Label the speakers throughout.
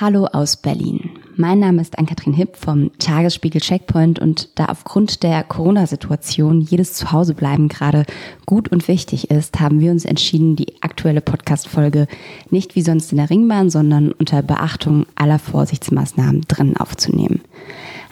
Speaker 1: Hallo aus Berlin. Mein Name ist Ann-Kathrin Hipp vom Tagesspiegel Checkpoint und da aufgrund der Corona-Situation jedes Zuhausebleiben gerade gut und wichtig ist, haben wir uns entschieden, die aktuelle Podcast-Folge nicht wie sonst in der Ringbahn, sondern unter Beachtung aller Vorsichtsmaßnahmen drinnen aufzunehmen.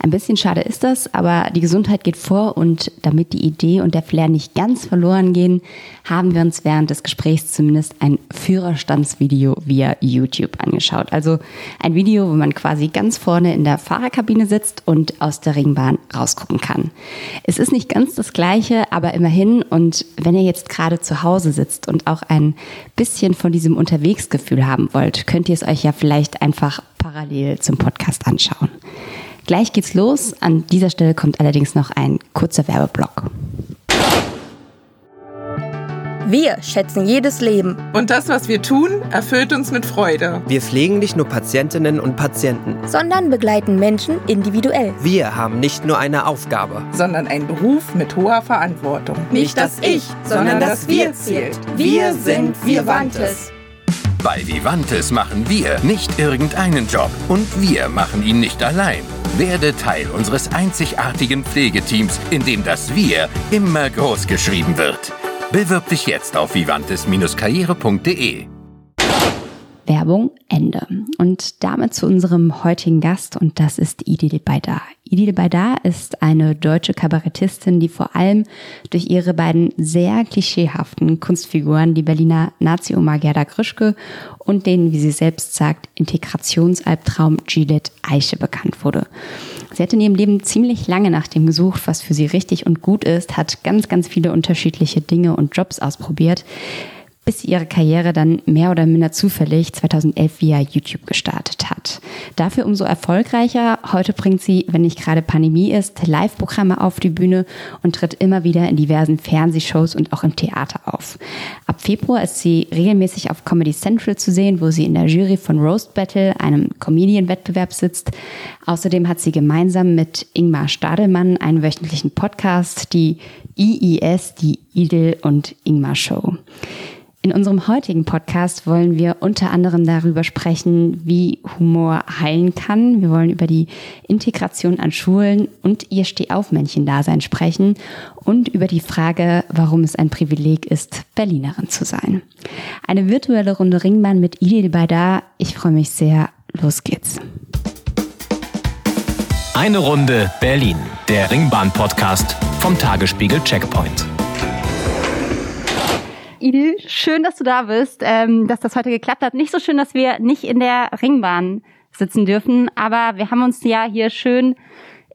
Speaker 1: Ein bisschen schade ist das, aber die Gesundheit geht vor und damit die Idee und der Flair nicht ganz verloren gehen, haben wir uns während des Gesprächs zumindest ein Führerstandsvideo via YouTube angeschaut. Also ein Video, wo man quasi ganz vorne in der Fahrerkabine sitzt und aus der Ringbahn rausgucken kann. Es ist nicht ganz das gleiche, aber immerhin und wenn ihr jetzt gerade zu Hause sitzt und auch ein bisschen von diesem Unterwegsgefühl haben wollt, könnt ihr es euch ja vielleicht einfach parallel zum Podcast anschauen. Gleich geht's los. An dieser Stelle kommt allerdings noch ein kurzer Werbeblock.
Speaker 2: Wir schätzen jedes Leben.
Speaker 3: Und das, was wir tun, erfüllt uns mit Freude.
Speaker 4: Wir pflegen nicht nur Patientinnen und Patienten,
Speaker 2: sondern begleiten Menschen individuell.
Speaker 4: Wir haben nicht nur eine Aufgabe,
Speaker 3: sondern einen Beruf mit hoher Verantwortung.
Speaker 2: Nicht das Ich, sondern das Wir zählt. Wir sind Vivantes.
Speaker 5: Bei Vivantes machen wir nicht irgendeinen Job und wir machen ihn nicht allein. Werde Teil unseres einzigartigen Pflegeteams, in dem das Wir immer groß geschrieben wird. Bewirb dich jetzt auf vivantes-karriere.de.
Speaker 1: Werbung Ende. Und damit zu unserem heutigen Gast und das ist Idil Baydar. Idil Baydar ist eine deutsche Kabarettistin, die vor allem durch ihre beiden sehr klischeehaften Kunstfiguren, die Berliner Nazi-Oma Gerda Krischke und den, wie sie selbst sagt, Integrationsalbtraum Gillette Eiche bekannt wurde. Sie hat in ihrem Leben ziemlich lange nach dem gesucht, was für sie richtig und gut ist, hat ganz, ganz viele unterschiedliche Dinge und Jobs ausprobiert bis sie ihre Karriere dann mehr oder minder zufällig 2011 via YouTube gestartet hat. Dafür umso erfolgreicher. Heute bringt sie, wenn nicht gerade Pandemie ist, Live-Programme auf die Bühne und tritt immer wieder in diversen Fernsehshows und auch im Theater auf. Ab Februar ist sie regelmäßig auf Comedy Central zu sehen, wo sie in der Jury von Roast Battle, einem Comedian-Wettbewerb sitzt. Außerdem hat sie gemeinsam mit Ingmar Stadelmann einen wöchentlichen Podcast, die IIS, die Idel und Ingmar Show. In unserem heutigen Podcast wollen wir unter anderem darüber sprechen, wie Humor heilen kann. Wir wollen über die Integration an Schulen und ihr Stehaufmännchen-Dasein sprechen und über die Frage, warum es ein Privileg ist, Berlinerin zu sein. Eine virtuelle Runde Ringbahn mit Idil Baydar. Ich freue mich sehr. Los geht's.
Speaker 6: Eine Runde Berlin, der Ringbahn-Podcast vom Tagesspiegel Checkpoint.
Speaker 1: Idil, schön, dass du da bist, ähm, dass das heute geklappt hat. Nicht so schön, dass wir nicht in der Ringbahn sitzen dürfen, aber wir haben uns ja hier schön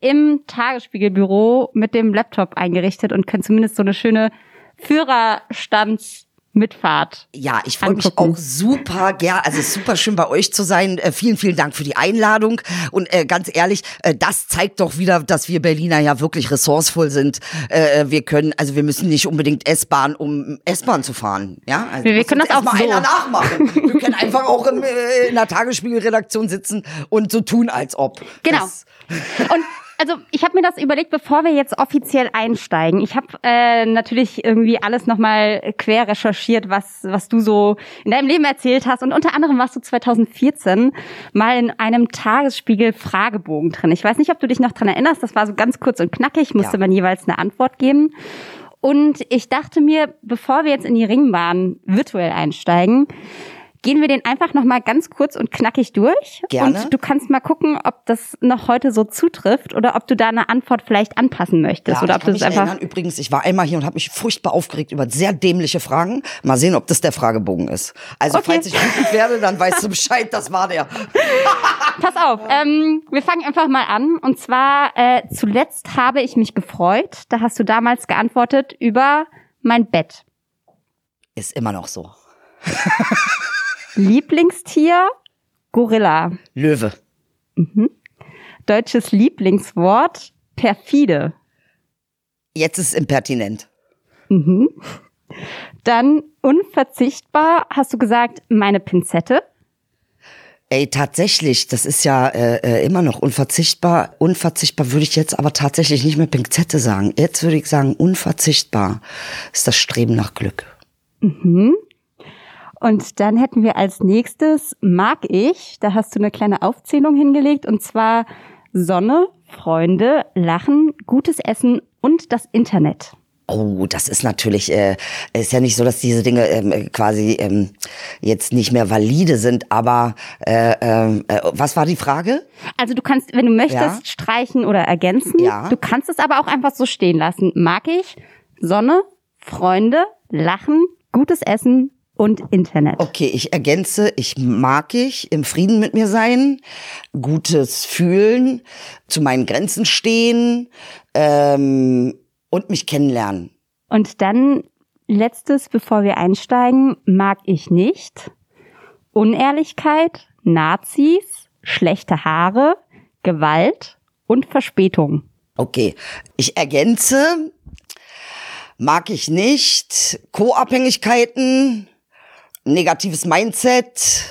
Speaker 1: im Tagesspiegelbüro mit dem Laptop eingerichtet und können zumindest so eine schöne Führerstands Mitfahrt.
Speaker 7: Ja, ich freue mich auch super gern, also super schön bei euch zu sein. Äh, vielen, vielen Dank für die Einladung. Und äh, ganz ehrlich, äh, das zeigt doch wieder, dass wir Berliner ja wirklich ressourcevoll sind. Äh, wir können, also wir müssen nicht unbedingt S-Bahn, um S-Bahn zu fahren. Ja, also
Speaker 1: wir, wir können das auch
Speaker 7: mal
Speaker 1: so.
Speaker 7: einer nachmachen. wir können einfach auch im, äh, in der Tagesspiegelredaktion sitzen und so tun, als ob.
Speaker 1: Genau. Das und also ich habe mir das überlegt, bevor wir jetzt offiziell einsteigen. Ich habe äh, natürlich irgendwie alles nochmal quer recherchiert, was, was du so in deinem Leben erzählt hast. Und unter anderem warst du 2014 mal in einem Tagesspiegel-Fragebogen drin. Ich weiß nicht, ob du dich noch dran erinnerst. Das war so ganz kurz und knackig, musste ja. man jeweils eine Antwort geben. Und ich dachte mir, bevor wir jetzt in die Ringbahn virtuell einsteigen, gehen wir den einfach noch mal ganz kurz und knackig durch.
Speaker 7: Gerne.
Speaker 1: Und du kannst mal gucken, ob das noch heute so zutrifft oder ob du da eine Antwort vielleicht anpassen möchtest.
Speaker 7: Ja,
Speaker 1: oder
Speaker 7: ob
Speaker 1: du
Speaker 7: das einfach. Erinnern. Übrigens, ich war einmal hier und habe mich furchtbar aufgeregt über sehr dämliche Fragen. Mal sehen, ob das der Fragebogen ist. Also okay. falls ich wütend werde, dann weißt du Bescheid, das war der.
Speaker 1: Pass auf, ähm, wir fangen einfach mal an. Und zwar, äh, zuletzt habe ich mich gefreut. Da hast du damals geantwortet über mein Bett.
Speaker 7: Ist immer noch so.
Speaker 1: Lieblingstier? Gorilla.
Speaker 7: Löwe.
Speaker 1: Mhm. Deutsches Lieblingswort? Perfide.
Speaker 7: Jetzt ist impertinent.
Speaker 1: Mhm. Dann unverzichtbar, hast du gesagt, meine Pinzette.
Speaker 7: Ey, tatsächlich, das ist ja äh, äh immer noch unverzichtbar. Unverzichtbar würde ich jetzt aber tatsächlich nicht mehr Pinzette sagen. Jetzt würde ich sagen, unverzichtbar ist das Streben nach Glück.
Speaker 1: Mhm.
Speaker 8: Und dann hätten wir als nächstes mag ich. Da hast du eine kleine Aufzählung hingelegt und zwar Sonne, Freunde, Lachen, gutes Essen und das Internet.
Speaker 7: Oh, das ist natürlich, äh, ist ja nicht so, dass diese Dinge ähm, quasi ähm, jetzt nicht mehr valide sind, aber äh, äh, was war die Frage?
Speaker 8: Also du kannst, wenn du möchtest,
Speaker 7: Ja.
Speaker 8: streichen oder ergänzen.
Speaker 7: Ja.
Speaker 8: Du kannst es aber auch einfach so stehen lassen. Mag ich, Sonne, Freunde, Lachen, gutes Essen und Internet.
Speaker 7: Okay, ich ergänze, ich mag ich, im Frieden mit mir sein, gutes Fühlen, zu meinen Grenzen stehen ähm, und mich kennenlernen.
Speaker 8: Und dann letztes, bevor wir einsteigen, mag ich nicht. Unehrlichkeit, Nazis, schlechte Haare, Gewalt und Verspätung.
Speaker 7: Okay, ich ergänze, mag ich nicht, Co-Abhängigkeiten, negatives Mindset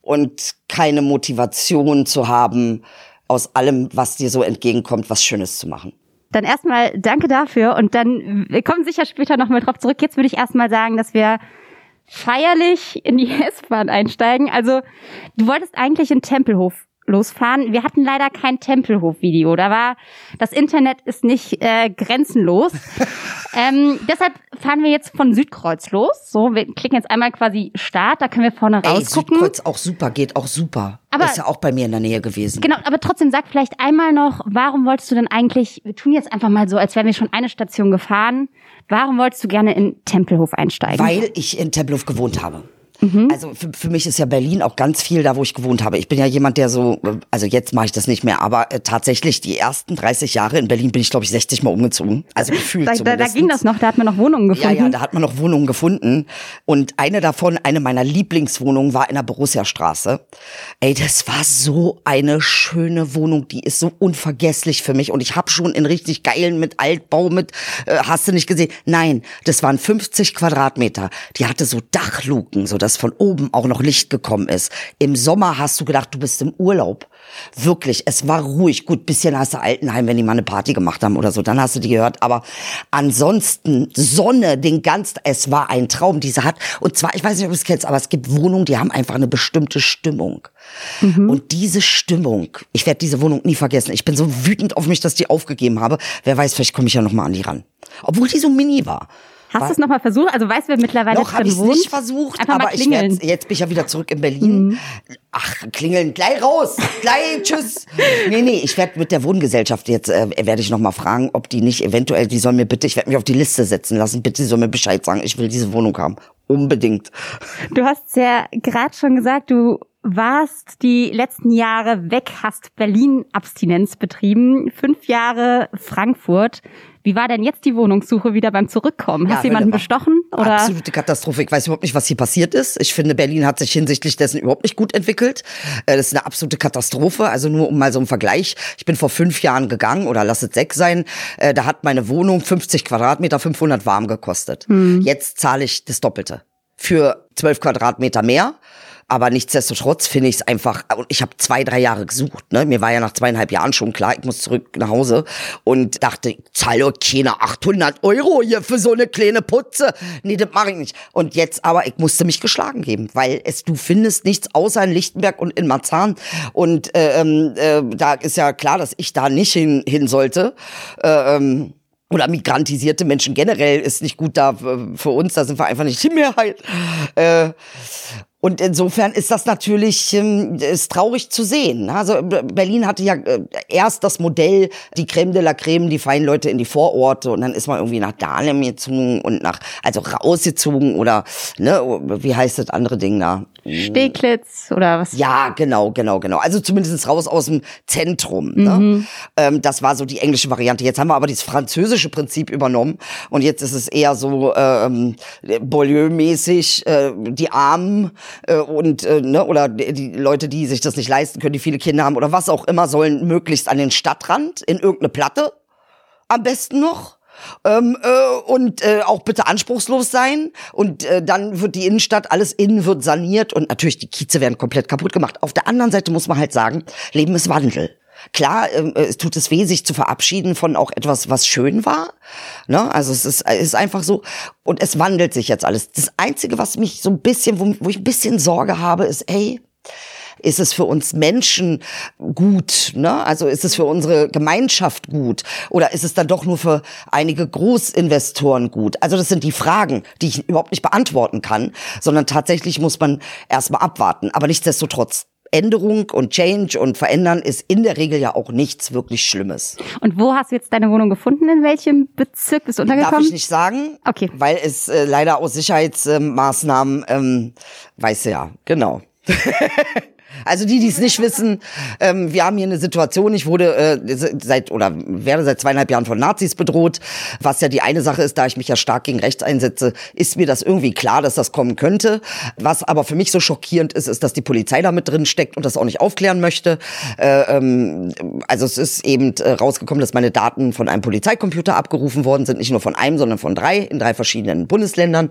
Speaker 7: und keine Motivation zu haben, aus allem, was dir so entgegenkommt, was Schönes zu machen.
Speaker 8: Dann erstmal danke dafür und dann, wir kommen sicher später nochmal drauf zurück. Jetzt würde ich erstmal sagen, dass wir feierlich in die S-Bahn einsteigen. Also, du wolltest eigentlich in Tempelhof losfahren. Wir hatten leider kein Tempelhof-Video. Da war, das Internet ist nicht äh, grenzenlos. ähm, deshalb fahren wir jetzt von Südkreuz los. So, wir klicken jetzt einmal quasi Start, da können wir vorne
Speaker 7: Ey,
Speaker 8: rausgucken.
Speaker 7: Südkreuz auch super, geht auch super.
Speaker 8: Aber-
Speaker 7: ist ja auch bei mir in der Nähe gewesen.
Speaker 8: Genau, aber trotzdem sag vielleicht einmal noch, warum wolltest du denn eigentlich, wir tun jetzt einfach mal so, als wären wir schon eine Station gefahren, warum wolltest du gerne in Tempelhof einsteigen?
Speaker 7: Weil ich in Tempelhof gewohnt habe.
Speaker 8: Mhm.
Speaker 7: Also für, für mich ist ja Berlin auch ganz viel da, wo ich gewohnt habe. Ich bin ja jemand, der so, äh, also jetzt mache ich das nicht mehr, aber äh, tatsächlich die ersten 30 Jahre in Berlin bin ich, glaube ich, 60 Mal umgezogen. Also gefühlt
Speaker 8: da, da, da ging das noch, da hat man noch Wohnungen
Speaker 7: Ja,
Speaker 8: gefunden.
Speaker 7: ja, da hat man noch Wohnungen gefunden. Und eine davon, eine meiner Lieblingswohnungen, war in der Borussia-Straße. Ey, das war so eine schöne Wohnung. Die ist so unvergesslich für mich. Und ich habe schon in richtig geilen mit Altbau, mit, äh, hast du nicht gesehen? Nein, das waren 50 Quadratmeter. Die hatte so Dachluken, so dass von oben auch noch Licht gekommen ist. Im Sommer hast du gedacht, du bist im Urlaub. Wirklich, es war ruhig. Gut, bisschen hast du Altenheim, wenn die mal eine Party gemacht haben oder so, dann hast du die gehört. Aber ansonsten Sonne, den ganzen, es war ein Traum, diese hat. Und zwar, ich weiß nicht, ob du es kennst, aber es gibt Wohnungen, die haben einfach eine bestimmte Stimmung. Und diese Stimmung, ich werde diese Wohnung nie vergessen. Ich bin so wütend auf mich, dass ich die aufgegeben habe. Wer weiß, vielleicht komme ich ja noch mal an die ran. Obwohl die so mini war.
Speaker 8: Hast du es nochmal versucht? Also weißt du, wer mittlerweile
Speaker 7: Noch habe ich
Speaker 8: wohnt?
Speaker 7: nicht versucht,
Speaker 8: Einfach
Speaker 7: aber ich.
Speaker 8: Mhm.
Speaker 7: werd, jetzt bin ich ja wieder zurück in Berlin. Ach, klingeln, gleich raus, gleich, tschüss. Nee, nee, ich werde mit der Wohngesellschaft jetzt, äh, werde ich noch mal fragen, ob die nicht eventuell, die sollen mir bitte, ich werde mich auf die Liste setzen lassen, bitte, die sollen mir Bescheid sagen, ich will diese Wohnung haben. Unbedingt.
Speaker 8: Du hast ja gerade schon gesagt, du warst die letzten Jahre weg, hast Berlin-Abstinenz betrieben, fünf Jahre Frankfurt. Wie war denn jetzt die Wohnungssuche wieder beim Zurückkommen? Hast du
Speaker 7: Ja,
Speaker 8: jemanden bestochen? Oder?
Speaker 7: Absolute Katastrophe. Ich weiß überhaupt nicht, was hier passiert ist. Ich finde, Berlin hat sich hinsichtlich dessen überhaupt nicht gut entwickelt. Äh, Das ist eine absolute Katastrophe. Also nur um mal so einen Vergleich. Ich bin vor fünf Jahren gegangen oder lass es sechs sein. Äh, Da hat meine Wohnung 50 Quadratmeter, 500 warm gekostet. Jetzt zahle ich das Doppelte. Für 12 Quadratmeter mehr. Aber nichtsdestotrotz finde ich es einfach, ich habe zwei, drei Jahre gesucht. Ne? Mir war ja nach zweieinhalb Jahren schon klar, ich muss zurück nach Hause und dachte, ich zahle doch keine 800 Euro hier für so eine kleine Putze. Nee, das mache ich nicht. Und jetzt aber, ich musste mich geschlagen geben, weil es, du findest nichts außer in Lichtenberg und in Marzahn. Und äh, ähm, äh, da ist ja klar, dass ich da nicht hin, hin sollte. Äh, ähm, oder migrantisierte Menschen generell ist nicht gut da für für uns, da sind wir einfach nicht die Mehrheit. Äh, und insofern ist das natürlich ähm, ist traurig zu sehen. Also Berlin hatte ja äh, erst das Modell, die Creme de la Creme, die feinen Leute in die Vororte und dann ist man irgendwie nach Dahlem gezogen und nach, also rausgezogen oder, ne, wie heißt das andere Ding da?
Speaker 8: Steglitz oder was?
Speaker 7: Ja, genau, genau, genau. Also zumindest raus aus dem Zentrum. Ne? Ähm, das war so die englische Variante. Jetzt haben wir aber dieses französische Prinzip übernommen und jetzt ist es eher so ähm, Beaulieu-mäßig, äh, die Armen äh, und äh, ne, oder die Leute, die sich das nicht leisten können, die viele Kinder haben oder was auch immer, sollen möglichst an den Stadtrand in irgendeine Platte. Am besten noch. Ähm, äh, und äh, auch bitte anspruchslos sein und äh, dann wird die Innenstadt, alles innen wird saniert und natürlich die Kieze werden komplett kaputt gemacht. Auf der anderen Seite muss man halt sagen, Leben ist Wandel. Klar, ähm, es tut es weh, sich zu verabschieden von auch etwas, was schön war. Ne? Also es ist, ist einfach so. Und es wandelt sich jetzt alles. Das Einzige, was mich so ein bisschen, wo, wo ich ein bisschen Sorge habe, ist, ey, ist es für uns Menschen gut? Ne? Also ist es für unsere Gemeinschaft gut? Oder ist es dann doch nur für einige Großinvestoren gut? Also das sind die Fragen, die ich überhaupt nicht beantworten kann, sondern tatsächlich muss man erstmal abwarten. Aber nichtsdestotrotz, Änderung und Change und Verändern ist in der Regel ja auch nichts wirklich Schlimmes.
Speaker 8: Und wo hast du jetzt deine Wohnung gefunden? In welchem Bezirk bist du untergekommen?
Speaker 7: Darf ich nicht sagen.
Speaker 8: Okay.
Speaker 7: Weil es äh, leider aus Sicherheitsmaßnahmen, ähm, weiß ja, genau. Also die, die es nicht wissen, ähm, wir haben hier eine Situation, ich wurde äh, seit oder werde seit zweieinhalb Jahren von Nazis bedroht, was ja die eine Sache ist, da ich mich ja stark gegen rechts einsetze, ist mir das irgendwie klar, dass das kommen könnte. Was aber für mich so schockierend ist, ist, dass die Polizei da mit drin steckt und das auch nicht aufklären möchte. Äh, ähm, also es ist eben äh, rausgekommen, dass meine Daten von einem Polizeicomputer abgerufen worden sind, nicht nur von einem, sondern von drei in drei verschiedenen Bundesländern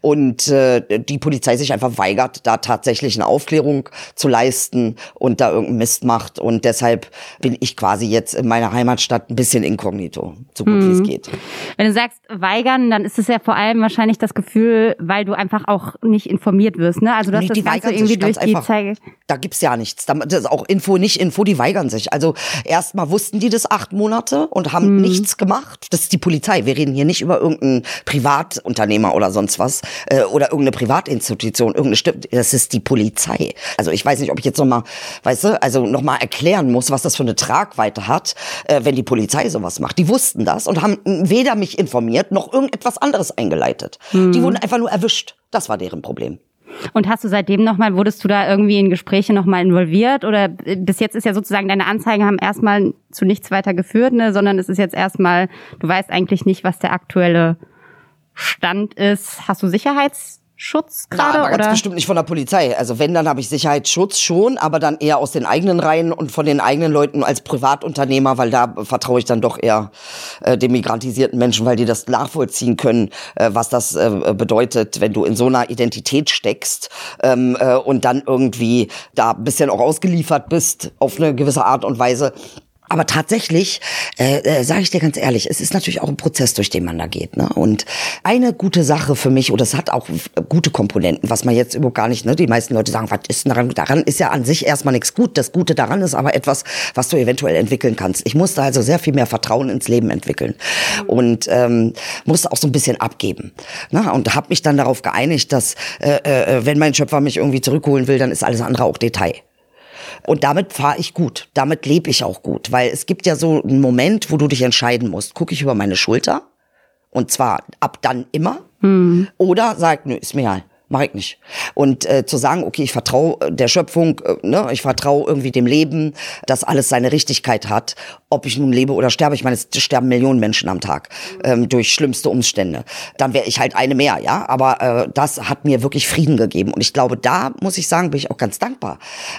Speaker 7: und äh, die Polizei sich einfach weigert, da tatsächlich eine Aufklärung zu leisten und da irgendeinen Mist macht. Und deshalb bin ich quasi jetzt in meiner Heimatstadt ein bisschen inkognito, so gut mhm. wie es geht.
Speaker 8: Wenn du sagst weigern, dann ist es ja vor allem wahrscheinlich das Gefühl, weil du einfach auch nicht informiert wirst. Ne? Also du hast nee, das Ganze irgendwie durch die Zeige.
Speaker 7: Da gibt's ja nichts. Das ist auch Info, nicht Info, die weigern sich. Also erstmal wussten die das acht Monate und haben mhm. nichts gemacht. Das ist die Polizei. Wir reden hier nicht über irgendeinen Privatunternehmer oder sonst was äh, oder irgendeine Privatinstitution, irgendeine Stimme. Das ist die Polizei. Also ich weiß nicht, ob ich jetzt nochmal, weißt du, also nochmal erklären muss, was das für eine Tragweite hat, äh, wenn die Polizei sowas macht. Die wussten das und haben weder mich informiert noch irgendetwas anderes eingeleitet. Mhm. Die wurden einfach nur erwischt. Das war deren Problem.
Speaker 8: Und hast du seitdem nochmal, wurdest du da irgendwie in Gespräche nochmal involviert? Oder bis jetzt ist ja sozusagen deine Anzeigen haben erstmal zu nichts weiter geführt, ne? sondern es ist jetzt erstmal, du weißt eigentlich nicht, was der aktuelle Stand ist. Hast du Sicherheits Schutz gerade?
Speaker 7: aber ganz bestimmt nicht von der Polizei. Also wenn, dann habe ich Sicherheitsschutz schon, aber dann eher aus den eigenen Reihen und von den eigenen Leuten als Privatunternehmer, weil da vertraue ich dann doch eher äh, den migrantisierten Menschen, weil die das nachvollziehen können, äh, was das äh, bedeutet, wenn du in so einer Identität steckst ähm, äh, und dann irgendwie da ein bisschen auch ausgeliefert bist auf eine gewisse Art und Weise. Aber tatsächlich, äh, äh, sage ich dir ganz ehrlich, es ist natürlich auch ein Prozess, durch den man da geht. Ne? Und eine gute Sache für mich, und das hat auch gute Komponenten, was man jetzt überhaupt gar nicht, ne? die meisten Leute sagen, was ist daran? Daran ist ja an sich erstmal nichts gut. Das Gute daran ist aber etwas, was du eventuell entwickeln kannst. Ich musste also sehr viel mehr Vertrauen ins Leben entwickeln und ähm, musste auch so ein bisschen abgeben. Ne? Und habe mich dann darauf geeinigt, dass äh, äh, wenn mein Schöpfer mich irgendwie zurückholen will, dann ist alles andere auch Detail. Und damit fahre ich gut. Damit lebe ich auch gut. Weil es gibt ja so einen Moment, wo du dich entscheiden musst. Gucke ich über meine Schulter? Und zwar ab dann immer. Hm. Oder sag, nö, ist mir egal mache ich nicht. Und äh, zu sagen, okay, ich vertraue der Schöpfung, äh, ne, ich vertraue irgendwie dem Leben, dass alles seine Richtigkeit hat, ob ich nun lebe oder sterbe. Ich meine, es sterben Millionen Menschen am Tag ähm, durch schlimmste Umstände. Dann wäre ich halt eine mehr, ja. Aber äh, das hat mir wirklich Frieden gegeben. Und ich glaube, da muss ich sagen, bin ich auch ganz dankbar,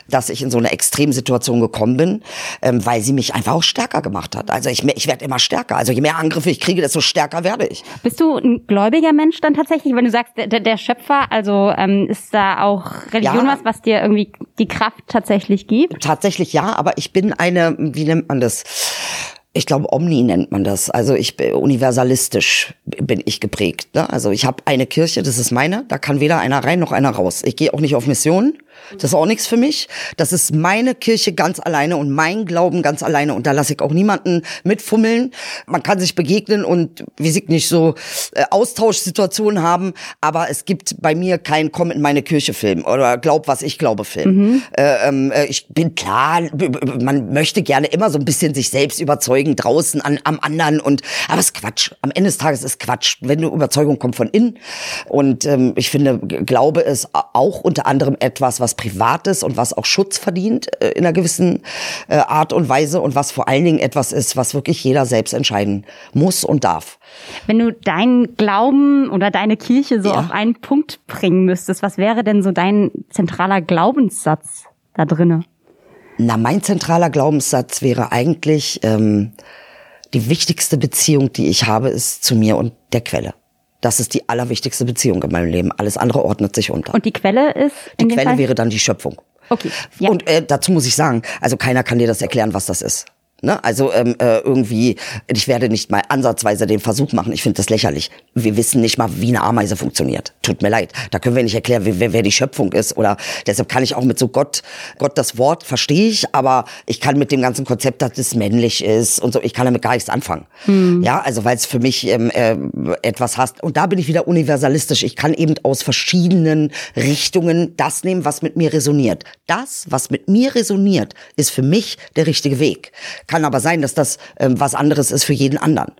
Speaker 7: dass ich in so eine Extremsituation gekommen bin, ähm, weil sie mich einfach auch stärker gemacht hat. Also ich, ich werde immer stärker. Also je mehr Angriffe ich kriege, desto stärker werde ich.
Speaker 8: Bist du ein gläubiger Mensch dann tatsächlich, wenn du sagst, der, der Schöpfer, also ähm, ist da auch Religion ja, was, was dir irgendwie die Kraft tatsächlich gibt?
Speaker 7: Tatsächlich ja, aber ich bin eine, wie nennt man das? Ich glaube, Omni nennt man das. Also ich bin universalistisch bin ich geprägt. Ne? Also ich habe eine Kirche, das ist meine, da kann weder einer rein noch einer raus. Ich gehe auch nicht auf Mission. Das ist auch nichts für mich. Das ist meine Kirche ganz alleine und mein Glauben ganz alleine. Und da lasse ich auch niemanden mitfummeln. Man kann sich begegnen und, wie sie nicht so äh, Austauschsituationen haben. Aber es gibt bei mir kein Komm in meine Kirche Film oder Glaub, was ich glaube Film. Mhm. Äh, ähm, äh, ich bin klar, man möchte gerne immer so ein bisschen sich selbst überzeugen draußen an, am anderen. Und aber es ist Quatsch. Am Ende des Tages ist Quatsch. Wenn du Überzeugung kommt von innen. Und ähm, ich finde, Glaube ist auch unter anderem etwas, was Privates und was auch Schutz verdient äh, in einer gewissen äh, Art und Weise und was vor allen Dingen etwas ist, was wirklich jeder selbst entscheiden muss und darf.
Speaker 8: Wenn du deinen Glauben oder deine Kirche so ja. auf einen Punkt bringen müsstest, was wäre denn so dein zentraler Glaubenssatz da drinne?
Speaker 7: Na, mein zentraler Glaubenssatz wäre eigentlich, ähm, die wichtigste Beziehung, die ich habe, ist zu mir und der Quelle. Das ist die allerwichtigste Beziehung in meinem Leben. Alles andere ordnet sich unter.
Speaker 8: Und die Quelle ist?
Speaker 7: Die Quelle Fall? wäre dann die Schöpfung.
Speaker 8: Okay. Ja.
Speaker 7: Und äh, dazu muss ich sagen, also keiner kann dir das erklären, was das ist. Ne? Also ähm, äh, irgendwie, ich werde nicht mal ansatzweise den Versuch machen. Ich finde das lächerlich. Wir wissen nicht mal, wie eine Ameise funktioniert. Tut mir leid. Da können wir nicht erklären, wer, wer die Schöpfung ist. Oder deshalb kann ich auch mit so Gott, Gott das Wort verstehe ich, aber ich kann mit dem ganzen Konzept, dass es männlich ist und so, ich kann damit gar nichts anfangen. Ja, also weil es für mich ähm, äh, etwas hast. Und da bin ich wieder universalistisch. Ich kann eben aus verschiedenen Richtungen das nehmen, was mit mir resoniert. Das, was mit mir resoniert, ist für mich der richtige Weg. Kann aber sein, dass das ähm, was anderes ist für jeden anderen.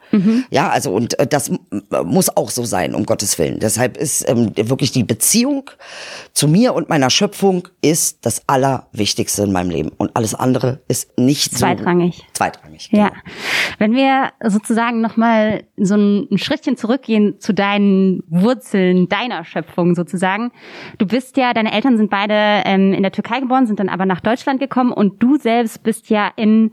Speaker 7: Ja, also und äh, das muss auch so sein, um Gottes Willen. Deshalb ist ähm, wirklich die Beziehung zu mir und meiner Schöpfung ist das Allerwichtigste in meinem Leben. Und alles andere ist nicht so
Speaker 8: Zweitrangig.
Speaker 7: Zweitrangig.
Speaker 8: Ja. Wenn wir sozusagen nochmal so ein, ein Schrittchen zurückgehen zu deinen Wurzeln, deiner Schöpfung sozusagen. Du bist ja, deine Eltern sind beide ähm, in der Türkei geboren, sind dann aber nach Deutschland gekommen und du selbst bist ja in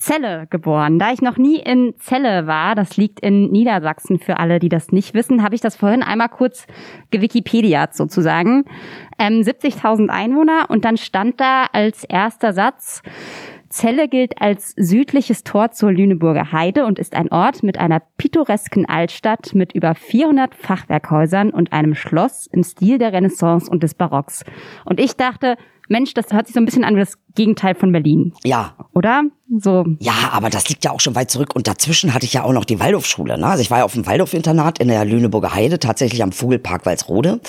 Speaker 8: Celle geboren. Da ich noch nie in Celle war, das liegt in Niedersachsen für alle, die das nicht wissen, habe ich das vorhin einmal kurz gewikipediat sozusagen. Ähm, 70.000 Einwohner und dann stand da als erster Satz, Celle gilt als südliches Tor zur Lüneburger Heide und ist ein Ort mit einer pittoresken Altstadt mit über 400 Fachwerkhäusern und einem Schloss im Stil der Renaissance und des Barocks. Und ich dachte, Mensch, das hört sich so ein bisschen an wie das Gegenteil von Berlin,
Speaker 7: Ja,
Speaker 8: oder? So.
Speaker 7: Ja, aber das liegt ja auch schon weit zurück. Und dazwischen hatte ich ja auch noch die Waldorfschule. Ne? Also ich war ja auf dem Waldorf-Internat in der Lüneburger Heide, tatsächlich am Vogelpark Walsrode.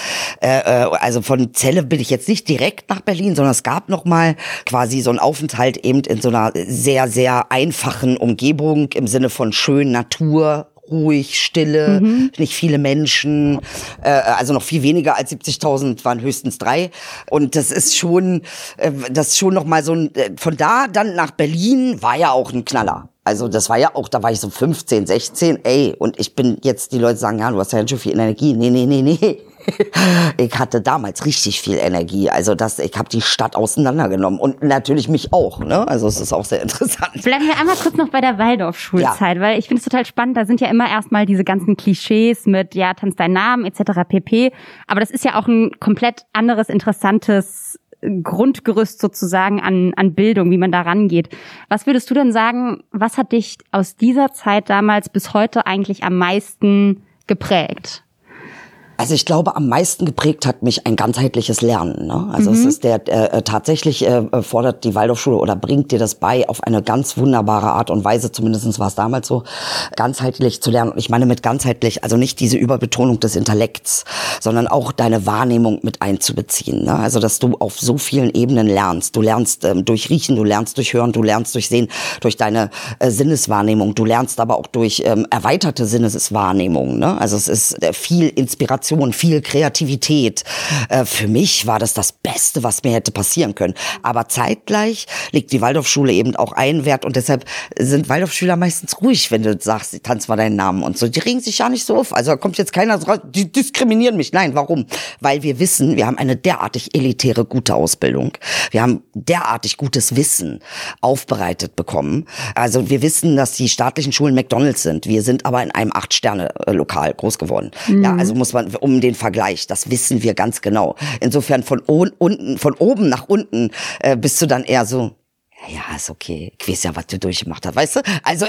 Speaker 7: Äh, äh, also von Celle bin ich jetzt nicht direkt nach Berlin, sondern es gab noch mal quasi so einen Aufenthalt eben in so einer sehr, sehr einfachen Umgebung im Sinne von schön Natur, ruhig, Stille, nicht viele Menschen, äh, also noch viel weniger als 70.000 waren höchstens drei. Und das ist schon, äh, das ist schon noch mal so ein, äh, von da dann nach Berlin war ja auch ein Knaller. Also das war ja auch, da war ich so 15, 16, ey, und ich bin jetzt, die Leute sagen, ja, du hast ja schön viel Energie. Nee, nee, nee, nee. Ich hatte damals richtig viel Energie. Also das, ich habe die Stadt auseinandergenommen und natürlich mich auch. Ne? Also es ist auch sehr interessant.
Speaker 8: Bleiben wir einmal kurz noch bei der Waldorfschulzeit, weil ich finde es total spannend. Da sind ja immer erstmal diese ganzen Klischees mit, ja, tanz deinen Namen etc. pp. Aber das ist ja auch ein komplett anderes, interessantes Grundgerüst sozusagen an, an Bildung, wie man da rangeht. Was würdest du denn sagen, was hat dich aus dieser Zeit damals bis heute eigentlich am meisten geprägt?
Speaker 7: Also ich glaube, am meisten geprägt hat mich ein ganzheitliches Lernen. Ne? Also
Speaker 8: Mhm.
Speaker 7: es ist der äh, tatsächlich äh, fordert die Waldorfschule oder bringt dir das bei auf eine ganz wunderbare Art und Weise. Zumindest war es damals so, ganzheitlich zu lernen. Und ich meine mit ganzheitlich, also nicht diese Überbetonung des Intellekts, sondern auch deine Wahrnehmung mit einzubeziehen. Ne? Also dass du auf so vielen Ebenen lernst. Du lernst ähm, durch Riechen, du lernst durch Hören, du lernst durch Sehen, durch deine äh, Sinneswahrnehmung. Du lernst aber auch durch ähm, erweiterte Sinneswahrnehmung. Ne? Also es ist äh, viel Inspiration, viel Kreativität. Äh, für mich war das das Beste, was mir hätte passieren können. Aber zeitgleich liegt die Waldorfschule eben auch ein Wert und deshalb sind Waldorfschüler meistens ruhig, wenn du sagst, tanz mal deinen Namen und so. Die regen sich ja nicht so auf. Also da kommt jetzt keiner raus, die diskriminieren mich. Nein, warum? Weil wir wissen, wir haben eine derartig elitäre, gute Ausbildung. Wir haben derartig gutes Wissen aufbereitet bekommen. Also wir wissen, dass die staatlichen Schulen McDonalds sind. Wir sind aber in einem Acht-Sterne-Lokal groß geworden. Ja, also muss man, um den Vergleich, das wissen wir ganz genau. Insofern von un- unten, von oben nach unten äh, bist du dann eher so, ja, ist okay. Ich weiß ja, was du durchgemacht hast, weißt du? Also,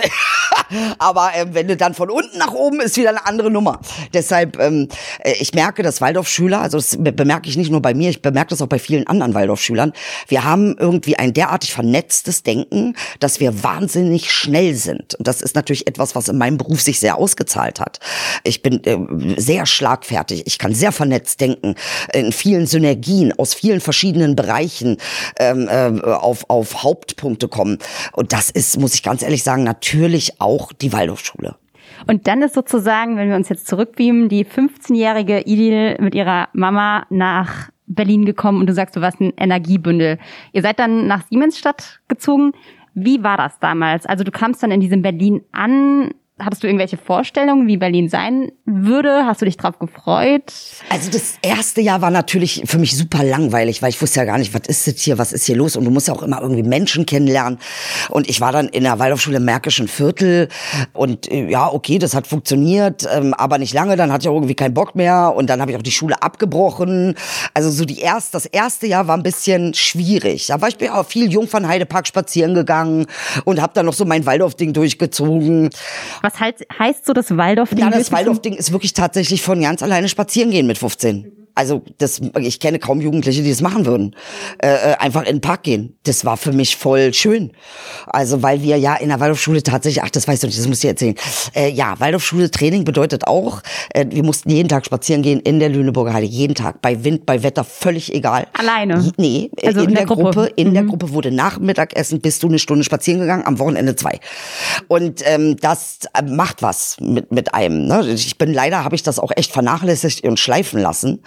Speaker 7: aber ähm, wenn du dann von unten nach oben ist wieder eine andere Nummer. Deshalb, ähm, äh, ich merke, dass Waldorfschüler, also das be- bemerke ich nicht nur bei mir, ich bemerke das auch bei vielen anderen Waldorfschülern. Wir haben irgendwie ein derartig vernetztes Denken, dass wir wahnsinnig schnell sind. Und das ist natürlich etwas, was in meinem Beruf sich sehr ausgezahlt hat. Ich bin äh, sehr schlagfertig. Ich kann sehr vernetzt denken, in vielen Synergien aus vielen verschiedenen Bereichen ähm, äh, auf, auf Hauptpunkte kommen. Und das ist, muss ich ganz ehrlich sagen, natürlich auch die Waldorfschule.
Speaker 8: Und dann ist sozusagen, wenn wir uns jetzt zurückbeamen, die 15-jährige Idil mit ihrer Mama nach Berlin gekommen und du sagst, du warst ein Energiebündel. Ihr seid dann nach Siemensstadt gezogen. Wie war das damals? Also du kamst dann in diesem Berlin an. Hattest du irgendwelche Vorstellungen, wie Berlin sein würde? Hast du dich drauf gefreut?
Speaker 7: Also das erste Jahr war natürlich für mich super langweilig, weil ich wusste ja gar nicht, was ist das hier, was ist hier los? Und du musst ja auch immer irgendwie Menschen kennenlernen. Und ich war dann in der Waldorfschule im Märkischen Viertel und äh, ja, okay, das hat funktioniert, ähm, aber nicht lange. Dann hatte ich auch irgendwie keinen Bock mehr und dann habe ich auch die Schule abgebrochen. Also so die erst, das erste Jahr war ein bisschen schwierig. Da war ich auch viel Jungfernheidepark spazieren gegangen und habe dann noch so mein Waldorf-Ding durchgezogen.
Speaker 8: Was heißt, heißt so das Waldorf-Ding?
Speaker 7: Ja, das Waldorf-Ding ist wirklich tatsächlich von ganz alleine spazieren gehen mit 15 also das, ich kenne kaum Jugendliche, die das machen würden. Äh, äh, einfach in den Park gehen. Das war für mich voll schön. Also weil wir ja in der Waldorfschule tatsächlich, ach das weißt du nicht, das muss ich erzählen. Äh, ja, Waldorfschule Training bedeutet auch, äh, wir mussten jeden Tag spazieren gehen in der Lüneburger Heide, jeden Tag, bei Wind, bei Wetter, völlig egal.
Speaker 8: Alleine?
Speaker 7: Nee, also in, in der, der, Gruppe. Gruppe in mhm. der Gruppe wurde nach Mittagessen bist du eine Stunde spazieren gegangen, am Wochenende zwei. Und ähm, das äh, macht was mit mit einem. Ne? Ich bin leider habe ich das auch echt vernachlässigt und schleifen lassen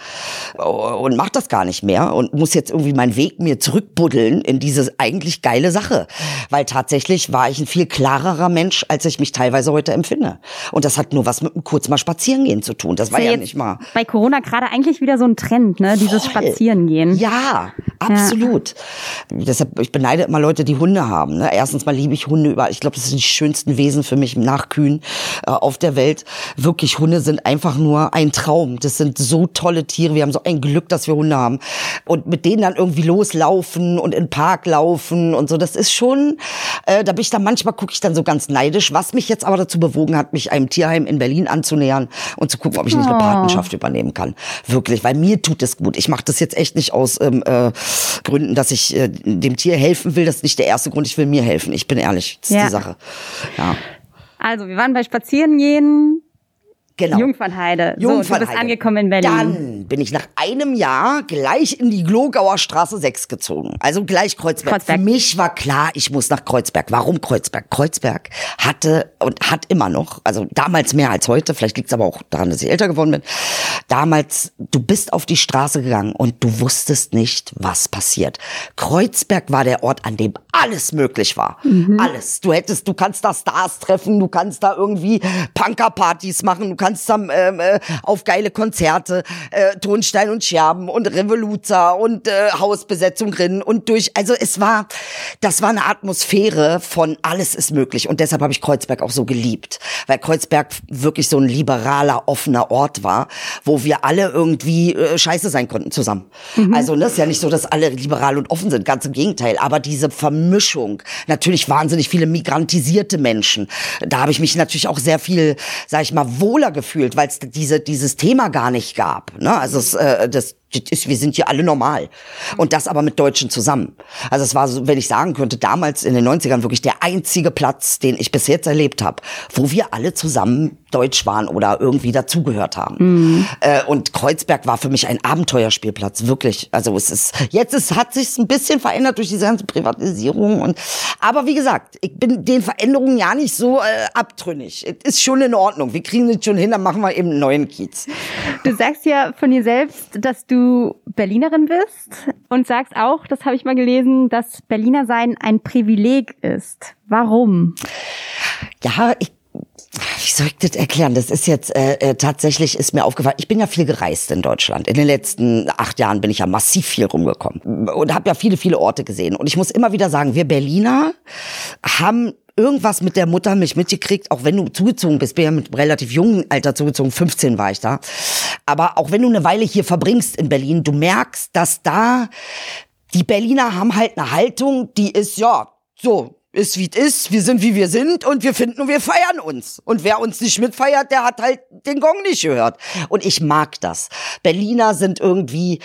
Speaker 7: und mach das gar nicht mehr und muss jetzt irgendwie meinen Weg mir zurückbuddeln in diese eigentlich geile Sache. Weil tatsächlich war ich ein viel klarerer Mensch, als ich mich teilweise heute empfinde. Und das hat nur was mit einem kurz mal Spazierengehen zu tun. Das war ja, ja nicht mal.
Speaker 8: Bei Corona gerade eigentlich wieder so ein Trend, ne? Dieses Voll. Spazierengehen.
Speaker 7: Ja, absolut. Ja. Deshalb, ich beneide immer Leute, die Hunde haben. Ne? Erstens mal liebe ich Hunde überall. Ich glaube, das sind die schönsten Wesen für mich nach Kühen äh, auf der Welt. Wirklich, Hunde sind einfach nur ein Traum. Das sind so tolle Tiere. Wir haben so ein Glück, dass wir Hunde haben. Und mit denen dann irgendwie loslaufen und in den Park laufen und so, das ist schon, äh, da bin ich dann manchmal, gucke ich dann so ganz neidisch, was mich jetzt aber dazu bewogen hat, mich einem Tierheim in Berlin anzunähern und zu gucken, ob ich nicht eine oh. Patenschaft übernehmen kann. Wirklich, weil mir tut es gut. Ich mache das jetzt echt nicht aus ähm, äh, Gründen, dass ich äh, dem Tier helfen will. Das ist nicht der erste Grund, ich will mir helfen. Ich bin ehrlich, das ist ja. die Sache. Ja.
Speaker 8: Also, wir waren bei Spazierengehen,
Speaker 7: Genau.
Speaker 8: Jungfernheide. Jungfernheide. So, du bist angekommen in Berlin.
Speaker 7: Dann bin ich nach einem Jahr gleich in die Glogauer Straße 6 gezogen. Also gleich Kreuzberg. Kreuzberg. Für mich war klar, ich muss nach Kreuzberg. Warum Kreuzberg? Kreuzberg hatte und hat immer noch, also damals mehr als heute, vielleicht liegt es aber auch daran, dass ich älter geworden bin. Damals, du bist auf die Straße gegangen und du wusstest nicht, was passiert. Kreuzberg war der Ort, an dem alles möglich war. Mhm. Alles. Du hättest, du kannst da Stars treffen, du kannst da irgendwie Punkerpartys machen, du kannst da ähm, äh, auf geile Konzerte, äh, Tonstein und Scherben und Revoluzer und äh, Hausbesetzung drin und durch, also es war, das war eine Atmosphäre von alles ist möglich und deshalb habe ich Kreuzberg auch so geliebt, weil Kreuzberg wirklich so ein liberaler, offener Ort war, wo wir alle irgendwie äh, scheiße sein konnten zusammen. Mhm. Also das ne, ist ja nicht so, dass alle liberal und offen sind, ganz im Gegenteil, aber diese Vermischung, natürlich wahnsinnig viele migrantisierte Menschen, da habe ich mich natürlich auch sehr viel, sag ich mal, wohler gefühlt, weil es diese, dieses Thema gar nicht gab. Ne? Also es, äh, das, ist, wir sind hier alle normal. Und das aber mit Deutschen zusammen. Also es war so, wenn ich sagen könnte, damals in den 90ern wirklich der einzige Platz, den ich bis jetzt erlebt habe, wo wir alle zusammen deutsch waren oder irgendwie dazugehört haben. Mhm. Äh, und Kreuzberg war für mich ein Abenteuerspielplatz, wirklich. Also es ist, jetzt ist, hat sich ein bisschen verändert durch diese ganze Privatisierung und, aber wie gesagt, ich bin den Veränderungen ja nicht so äh, abtrünnig. Es ist schon in Ordnung. Wir kriegen das schon hin, dann machen wir eben einen neuen Kiez.
Speaker 8: Du sagst ja von dir selbst, dass du Berlinerin bist und sagst auch, das habe ich mal gelesen, dass Berliner sein ein Privileg ist. Warum?
Speaker 7: Ja, ich wie soll ich das erklären? Das ist jetzt äh, äh, tatsächlich ist mir aufgefallen. Ich bin ja viel gereist in Deutschland. In den letzten acht Jahren bin ich ja massiv viel rumgekommen und habe ja viele viele Orte gesehen. Und ich muss immer wieder sagen, wir Berliner haben irgendwas mit der Muttermilch mitgekriegt, auch wenn du zugezogen bist, bin ja mit relativ jungen Alter zugezogen, 15 war ich da. Aber auch wenn du eine Weile hier verbringst in Berlin, du merkst, dass da die Berliner haben halt eine Haltung, die ist ja so ist wie es ist, wir sind wie wir sind und wir finden und wir feiern uns. Und wer uns nicht mitfeiert, der hat halt den Gong nicht gehört. Und ich mag das. Berliner sind irgendwie,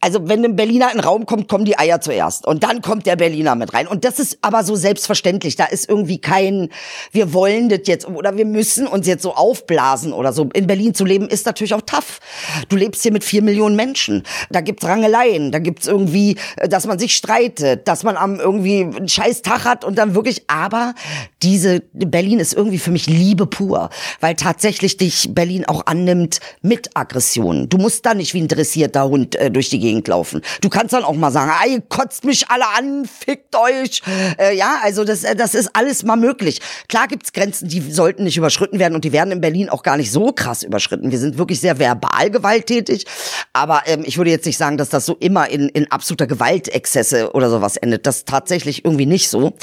Speaker 7: also wenn ein Berliner in den Raum kommt, kommen die Eier zuerst. Und dann kommt der Berliner mit rein. Und das ist aber so selbstverständlich. Da ist irgendwie kein, wir wollen das jetzt oder wir müssen uns jetzt so aufblasen oder so. In Berlin zu leben ist natürlich auch tough. Du lebst hier mit vier Millionen Menschen. Da gibt's Rangeleien, da gibt's irgendwie, dass man sich streitet, dass man am irgendwie einen scheiß Tag hat und dann wirklich, aber diese Berlin ist irgendwie für mich Liebe pur, weil tatsächlich dich Berlin auch annimmt mit Aggressionen. Du musst da nicht wie ein dressierter Hund äh, durch die Gegend laufen. Du kannst dann auch mal sagen, ey, kotzt mich alle an, fickt euch. Äh, ja, also das, äh, das ist alles mal möglich. Klar gibt's Grenzen, die sollten nicht überschritten werden und die werden in Berlin auch gar nicht so krass überschritten. Wir sind wirklich sehr verbal gewalttätig, aber ähm, ich würde jetzt nicht sagen, dass das so immer in, in absoluter Gewaltexzesse oder sowas endet. Das tatsächlich irgendwie nicht so.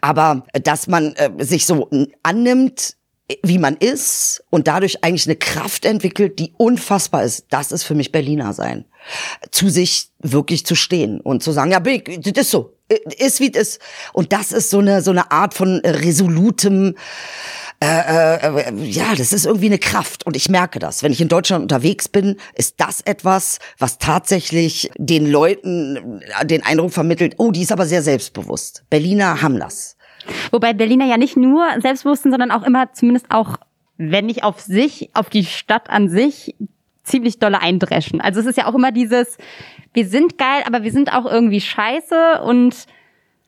Speaker 7: Aber äh, dass man äh, sich so annimmt, wie man ist und dadurch eigentlich eine Kraft entwickelt, die unfassbar ist. Das ist für mich Berliner sein. Zu sich wirklich zu stehen und zu sagen, ja, Big, das ist so, ist wie es ist. Und das ist so eine, so eine Art von resolutem, äh, äh, ja, das ist irgendwie eine Kraft und ich merke das. Wenn ich in Deutschland unterwegs bin, ist das etwas, was tatsächlich den Leuten den Eindruck vermittelt, oh, die ist aber sehr selbstbewusst. Berliner haben das.
Speaker 8: Wobei Berliner ja nicht nur selbstbewusst sind, sondern auch immer zumindest auch, wenn nicht auf sich, auf die Stadt an sich ziemlich dolle eindreschen. Also es ist ja auch immer dieses, wir sind geil, aber wir sind auch irgendwie scheiße und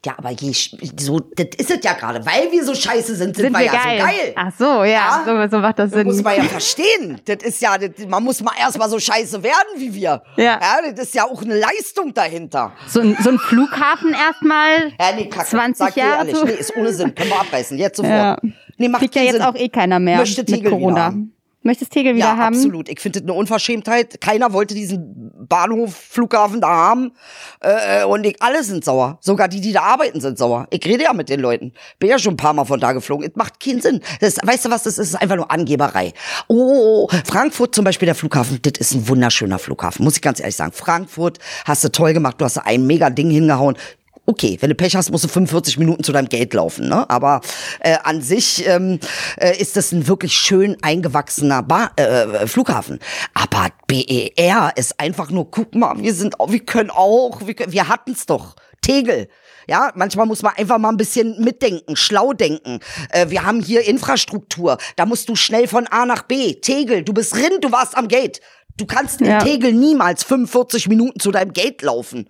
Speaker 7: ja, aber je, so, das ist es ja gerade. Weil wir so scheiße sind, sind,
Speaker 8: sind
Speaker 7: wir,
Speaker 8: wir
Speaker 7: ja
Speaker 8: geil.
Speaker 7: so geil.
Speaker 8: Ach so, ja,
Speaker 7: Ja.
Speaker 8: So, so macht das
Speaker 7: Das
Speaker 8: Sinn.
Speaker 7: muss man ja verstehen. Das ist ja, das, man muss mal erstmal so scheiße werden wie wir.
Speaker 8: Ja.
Speaker 7: ja. Das ist ja auch eine Leistung dahinter.
Speaker 8: so, ein, so ein Flughafen erstmal.
Speaker 7: Ja, nee, Kacke.
Speaker 8: 20
Speaker 7: Sag dir
Speaker 8: Jahre
Speaker 7: ehrlich, nee, ist ohne Sinn. Können wir abreißen. Jetzt sofort.
Speaker 8: Ja.
Speaker 7: Nee, macht
Speaker 8: Fliegt ja jetzt
Speaker 7: Sinn.
Speaker 8: auch eh keiner mehr
Speaker 7: Möchte
Speaker 8: mit
Speaker 7: Tegel wieder
Speaker 8: Corona.
Speaker 7: haben.
Speaker 8: Möchtest Tegel wieder
Speaker 7: ja,
Speaker 8: haben?
Speaker 7: absolut. Ich finde das eine Unverschämtheit. Keiner wollte diesen Bahnhof, Flughafen da haben. Äh, und ich, alle sind sauer. Sogar die, die da arbeiten, sind sauer. Ich rede ja mit den Leuten. Bin ja schon ein paar Mal von da geflogen. Es macht keinen Sinn. Das, weißt du was, das ist? Einfach nur Angeberei. Oh, oh, oh, Frankfurt zum Beispiel, der Flughafen, das ist ein wunderschöner Flughafen. Muss ich ganz ehrlich sagen. Frankfurt hast du toll gemacht. Du hast da ein mega Ding hingehauen. Okay, wenn du Pech hast, musst du 45 Minuten zu deinem Gate laufen, ne? Aber äh, an sich ähm, äh, ist das ein wirklich schön eingewachsener ba äh, Flughafen. Aber BER ist einfach nur, guck mal, wir sind wir können auch, wir, können- wir hatten's doch. Tegel. Ja, manchmal muss man einfach mal ein bisschen mitdenken, schlau denken. Äh, wir haben hier Infrastruktur. Da musst du schnell von A nach B. Tegel, du bist drin, du warst am Gate. Du kannst in
Speaker 8: Ja.
Speaker 7: Tegel niemals 45 Minuten zu deinem Gate laufen.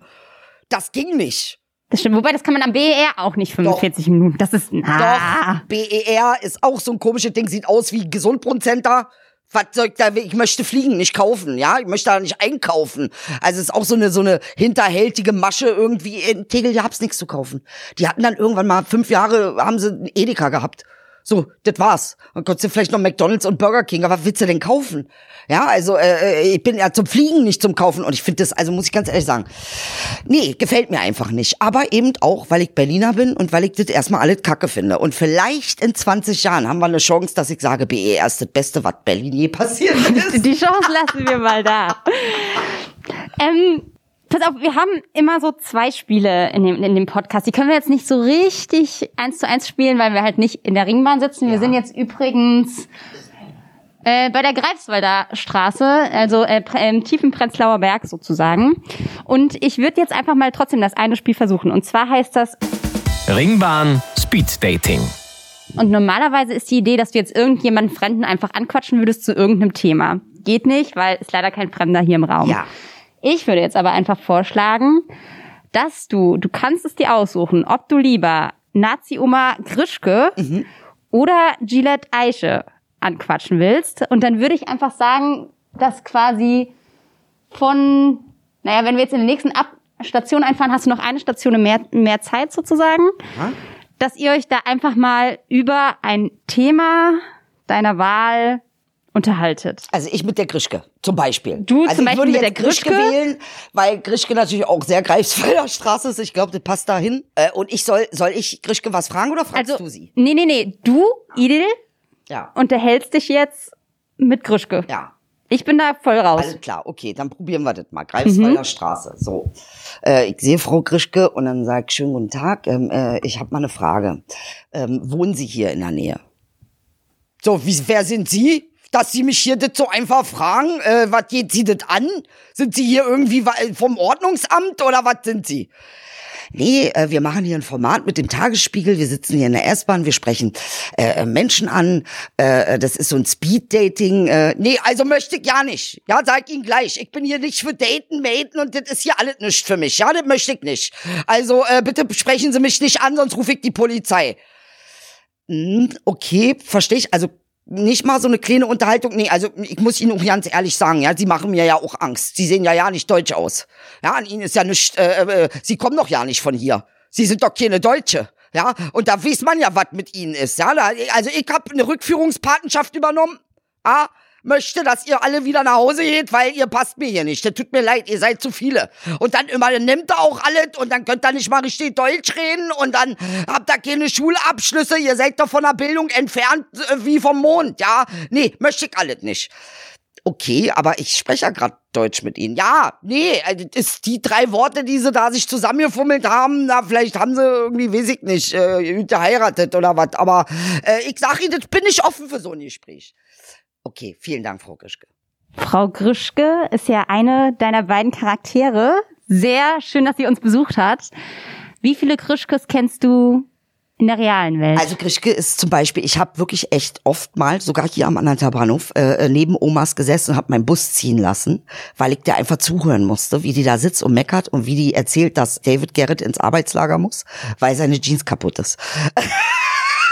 Speaker 7: Das ging nicht.
Speaker 8: Das stimmt. Wobei, das kann man am BER auch nicht 45 Minuten. Das ist, na.
Speaker 7: Doch, BER ist auch so ein komisches Ding, sieht aus wie. Was soll ich da, ich möchte fliegen, nicht kaufen, ja? Ich möchte da nicht einkaufen. Also es ist auch so eine, so eine hinterhältige Masche irgendwie. In Tegel gab's nichts zu kaufen. Die hatten dann irgendwann mal fünf Jahre, haben sie einen Edeka gehabt. So, das war's. Dann konntest du vielleicht noch McDonalds und Burger King, aber was willst du denn kaufen? Ja, also äh, ich bin ja zum Fliegen, nicht zum Kaufen und ich finde das, also muss ich ganz ehrlich sagen, nee, gefällt mir einfach nicht. Aber eben auch, weil ich Berliner bin und weil ich das erstmal alles kacke finde. Und vielleicht in 20 Jahren haben wir eine Chance, dass ich sage, BER ist das Beste, was Berlin je passiert ist.
Speaker 8: Die Chance lassen wir mal da. Ähm, pass auf, wir haben immer so zwei Spiele in dem, in dem Podcast. Die können wir jetzt nicht so richtig eins zu eins spielen, weil wir halt nicht in der Ringbahn sitzen. Wir sind jetzt übrigens äh, bei der Greifswalder Straße, also äh, im tiefen Prenzlauer Berg sozusagen. Und ich würde jetzt einfach mal trotzdem das eine Spiel versuchen. Und zwar heißt das
Speaker 6: Ringbahn Speed Dating.
Speaker 8: Und normalerweise ist die Idee, dass du jetzt irgendjemanden Fremden einfach anquatschen würdest zu irgendeinem Thema. Geht nicht, weil ist leider kein Fremder hier im Raum.
Speaker 7: Ja.
Speaker 8: Ich würde jetzt aber einfach vorschlagen, dass du, du kannst es dir aussuchen, ob du lieber Nazi-Oma Grischke oder Gillette Eiche anquatschen willst. Und dann würde ich einfach sagen, dass quasi von, naja, wenn wir jetzt in der nächsten Ab Station einfahren, hast du noch eine Station mehr, mehr Zeit sozusagen, dass ihr euch da einfach mal über ein Thema deiner Wahl unterhaltet.
Speaker 7: Also ich mit der Grischke, zum Beispiel.
Speaker 8: Du
Speaker 7: also
Speaker 8: zum
Speaker 7: ich würde
Speaker 8: Beispiel mit der Grischke?
Speaker 7: wählen, weil Grischke natürlich auch sehr Greifswalder Straße ist. Ich glaube, das passt dahin. Äh, und ich soll, soll ich Grischke was fragen oder fragst
Speaker 8: Also,
Speaker 7: du sie?
Speaker 8: nee, nee, nee, du, Idil,
Speaker 7: Ja.
Speaker 8: unterhältst dich jetzt mit Grischke.
Speaker 7: Ja.
Speaker 8: Ich bin da voll raus.
Speaker 7: Alles klar, okay, dann probieren wir das mal. Greifswalder
Speaker 8: Mhm.
Speaker 7: Straße. So. Äh, ich sehe Frau Grischke und dann sage ich, schönen guten Tag. Ähm, äh, ich habe mal eine Frage. Ähm, wohnen Sie hier in der Nähe? So, wie, wer sind Sie? Dass Sie mich hier das so einfach fragen, äh, was geht Sie das an? Sind Sie hier irgendwie vom Ordnungsamt oder was sind Sie? nee, äh, wir machen hier ein Format mit dem Tagesspiegel, wir sitzen hier in der S-Bahn, wir sprechen äh, Menschen an, äh, das ist so ein Speed-Dating. Äh, nee, also möchte ich ja nicht. Ja, sag Ihnen gleich, ich bin hier nicht für Daten, Maten und das ist hier alles nicht für mich. Ja, das möchte ich nicht. Also äh, bitte sprechen Sie mich nicht an, sonst rufe ich die Polizei. Hm, okay, verstehe ich. Also nicht mal so eine kleine Unterhaltung. Nee, also ich muss Ihnen auch ganz ehrlich sagen, ja, Sie machen mir ja auch Angst. Sie sehen ja ja nicht deutsch aus. Ja, an Ihnen ist ja nicht, äh, äh, Sie kommen doch ja nicht von hier. Sie sind doch keine Deutsche. Ja, und da weiß man ja, was mit Ihnen ist. Ja, also ich habe eine Rückführungspatenschaft übernommen. Ah, möchte, dass ihr alle wieder nach Hause geht, weil ihr passt mir hier nicht. Das tut mir leid, ihr seid zu viele. Und dann immer nimmt ihr auch alles und dann könnt ihr nicht mal richtig Deutsch reden und dann habt ihr keine Schulabschlüsse, ihr seid doch von der Bildung entfernt äh, wie vom Mond, ja? Nee, möchte ich alles nicht. Okay, aber ich spreche ja gerade Deutsch mit Ihnen. Ja, nee, also das ist die drei Worte, die sie da sich zusammengefummelt haben, na, vielleicht haben sie irgendwie, weiß ich nicht, äh, geheiratet oder was. Aber äh, ich sag Ihnen, das bin ich offen für so ein Gespräch. Okay, vielen Dank, Frau Grischke.
Speaker 8: Frau Grischke ist ja eine deiner beiden Charaktere. Sehr schön, dass sie uns besucht hat. Wie viele Grischkes kennst du in der realen Welt?
Speaker 7: Also Grischke ist zum Beispiel, ich habe wirklich echt oftmals, sogar hier am Anhalter Bahnhof, äh, neben Omas gesessen und habe meinen Bus ziehen lassen, weil ich der einfach zuhören musste, wie die da sitzt und meckert und wie die erzählt, dass David Garrett ins Arbeitslager muss, weil seine Jeans kaputt ist.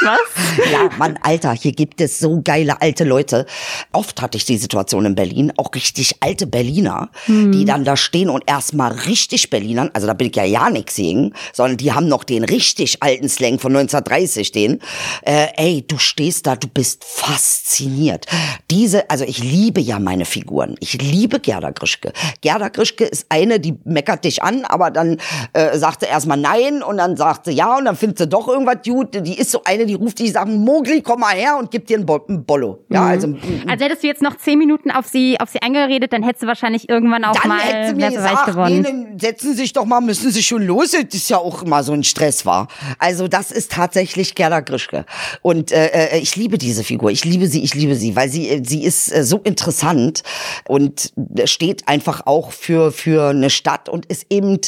Speaker 8: Was?
Speaker 7: Ja, Mann, Alter, hier gibt es so geile alte Leute. Oft hatte ich die Situation in Berlin, auch richtig alte Berliner, hm. die dann da stehen und erstmal richtig Berlinern, also da bin ich ja ja nix singen, sondern die haben noch den richtig alten Slang von 1930 den. Äh, ey, du stehst da, du bist fasziniert. Diese, also ich liebe ja meine Figuren. Ich liebe Gerda Grischke. Gerda Grischke ist eine, die meckert dich an, aber dann äh, sagt sie erstmal nein und dann sagt sie ja und dann findet sie doch irgendwas gut. Die ist so eine, die ruft dich, sagt, Mogli, komm mal her und gibt dir ein, Bo ein Bollo. Ja,
Speaker 8: mhm.
Speaker 7: also,
Speaker 8: also hättest du jetzt noch zehn Minuten auf sie, auf sie eingeredet, dann hättest du wahrscheinlich irgendwann auch
Speaker 7: dann
Speaker 8: mal
Speaker 7: hätte sie mir gesagt, geworden. Nee, setzen Sie sich doch mal, müssen Sie schon los. Das ist ja auch immer so ein Stress war. Also das ist tatsächlich Gerda Grischke. Und äh, äh, ich liebe diese Figur. Ich liebe sie, ich liebe sie, weil sie, äh, sie ist äh, so interessant und steht einfach auch für, für eine Stadt und ist eben,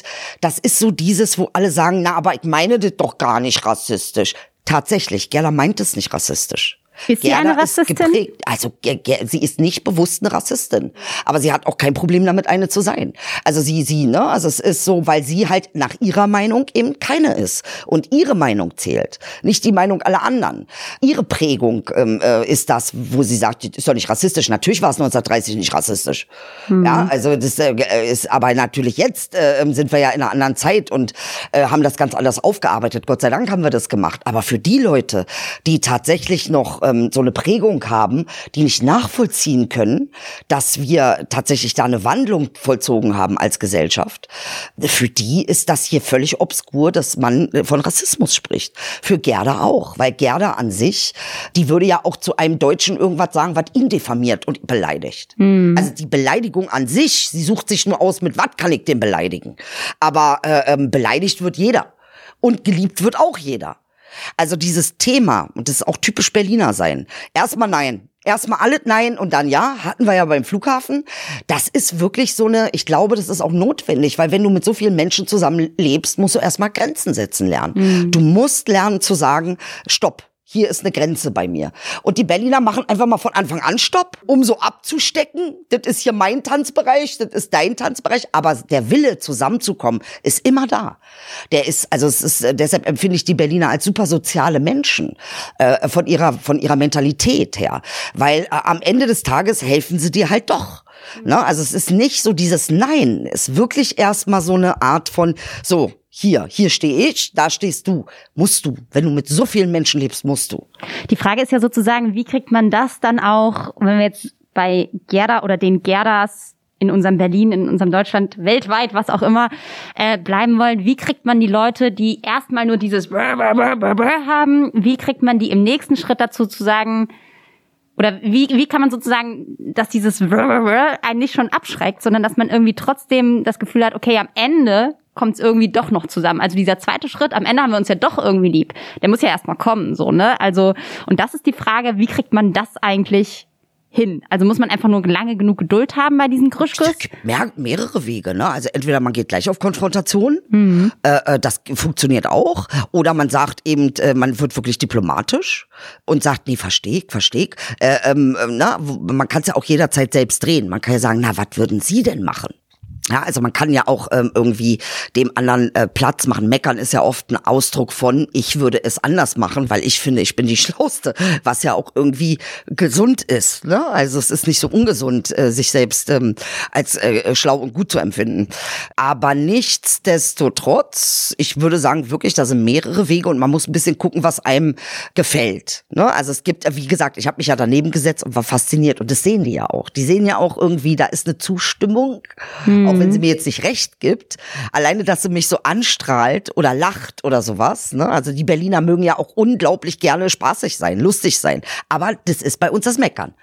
Speaker 7: das ist so dieses, wo alle sagen, na, aber ich meine das doch gar nicht rassistisch. Tatsächlich, Gerda meint es nicht rassistisch.
Speaker 8: Ist sie Gerda eine Rassistin? Geprägt,
Speaker 7: also sie ist nicht bewusst eine Rassistin, aber sie hat auch kein Problem damit, eine zu sein. Also sie, sie, ne, also es ist so, weil sie halt nach ihrer Meinung eben keine ist und ihre Meinung zählt, nicht die Meinung aller anderen. Ihre Prägung ähm, äh, ist das, wo sie sagt, ist doch nicht rassistisch. Natürlich war es 1930 nicht rassistisch. Mhm. Ja, also das äh, ist, aber natürlich jetzt äh, sind wir ja in einer anderen Zeit und äh, haben das ganz anders aufgearbeitet. Gott sei Dank haben wir das gemacht. Aber für die Leute, die tatsächlich noch ähm, so eine Prägung haben, die nicht nachvollziehen können, dass wir tatsächlich da eine Wandlung vollzogen haben als Gesellschaft. Für die ist das hier völlig obskur, dass man von Rassismus spricht. Für Gerda auch, weil Gerda an sich, die würde ja auch zu einem Deutschen irgendwas sagen, was ihn diffamiert und beleidigt. Mhm. Also die Beleidigung an sich, sie sucht sich nur aus, mit was kann ich den beleidigen. Aber äh, ähm, beleidigt wird jeder. Und geliebt wird auch jeder. Also dieses Thema, und das ist auch typisch Berliner sein, erstmal nein. Erstmal alles nein und dann ja, hatten wir ja beim Flughafen. Das ist wirklich so eine, ich glaube, das ist auch notwendig, weil wenn du mit so vielen Menschen zusammen lebst, musst du erstmal Grenzen setzen lernen. Mhm. Du musst lernen zu sagen, stopp, hier ist eine Grenze bei mir. Und die Berliner machen einfach mal von Anfang an Stopp, um so abzustecken. Das ist hier mein Tanzbereich, das ist dein Tanzbereich. Aber der Wille, zusammenzukommen, ist immer da. Der ist, also es ist, deshalb empfinde ich die Berliner als super soziale Menschen, äh, von ihrer, von ihrer Mentalität her. Weil äh, am Ende des Tages helfen sie dir halt doch. Ne? Also es ist nicht so dieses Nein, es ist wirklich erstmal so eine Art von, so, hier, hier stehe ich, da stehst du. Musst du. Wenn du mit so vielen Menschen lebst, musst du.
Speaker 8: Die Frage ist ja sozusagen, wie kriegt man das dann auch, wenn wir jetzt bei Gerda oder den Gerdas in unserem Berlin, in unserem Deutschland, weltweit, was auch immer, äh, bleiben wollen. Wie kriegt man die Leute, die erstmal nur dieses haben, wie kriegt man die im nächsten Schritt dazu zu sagen, oder wie, wie kann man sozusagen, dass dieses einen nicht schon abschreckt, sondern dass man irgendwie trotzdem das Gefühl hat, okay, am Ende kommt es irgendwie doch noch zusammen. Also dieser zweite Schritt, am Ende haben wir uns ja doch irgendwie lieb. Der muss ja erstmal kommen, so, ne? Also, und das ist die Frage, wie kriegt man das eigentlich hin? Also muss man einfach nur lange genug Geduld haben bei diesen Krischkes?
Speaker 7: Es gibt mehr, mehrere Wege, ne? Also entweder man geht gleich auf Konfrontation, äh, äh, das funktioniert auch, oder man sagt eben, äh, man wird wirklich diplomatisch und sagt, nee, versteh ich, versteh ich. Äh, ähm, äh, na, man kann es ja auch jederzeit selbst drehen. Man kann ja sagen, na, was würden Sie denn machen? Ja, also man kann ja auch ähm, irgendwie dem anderen äh, Platz machen. Meckern ist ja oft ein Ausdruck von, ich würde es anders machen, weil ich finde, ich bin die Schlauste, was ja auch irgendwie gesund ist. Ne? Also es ist nicht so ungesund, äh, sich selbst ähm, als äh, schlau und gut zu empfinden. Aber nichtsdestotrotz, ich würde sagen, wirklich, da sind mehrere Wege und man muss ein bisschen gucken, was einem gefällt. Ne? Also es gibt, wie gesagt, ich habe mich ja daneben gesetzt und war fasziniert und das sehen die ja auch. Die sehen ja auch irgendwie, da ist eine Zustimmung, auch wenn sie mir jetzt nicht recht gibt. Alleine, dass sie mich so anstrahlt oder lacht oder sowas. Ne? Also die Berliner mögen ja auch unglaublich gerne spaßig sein, lustig sein. Aber das ist bei uns das Meckern.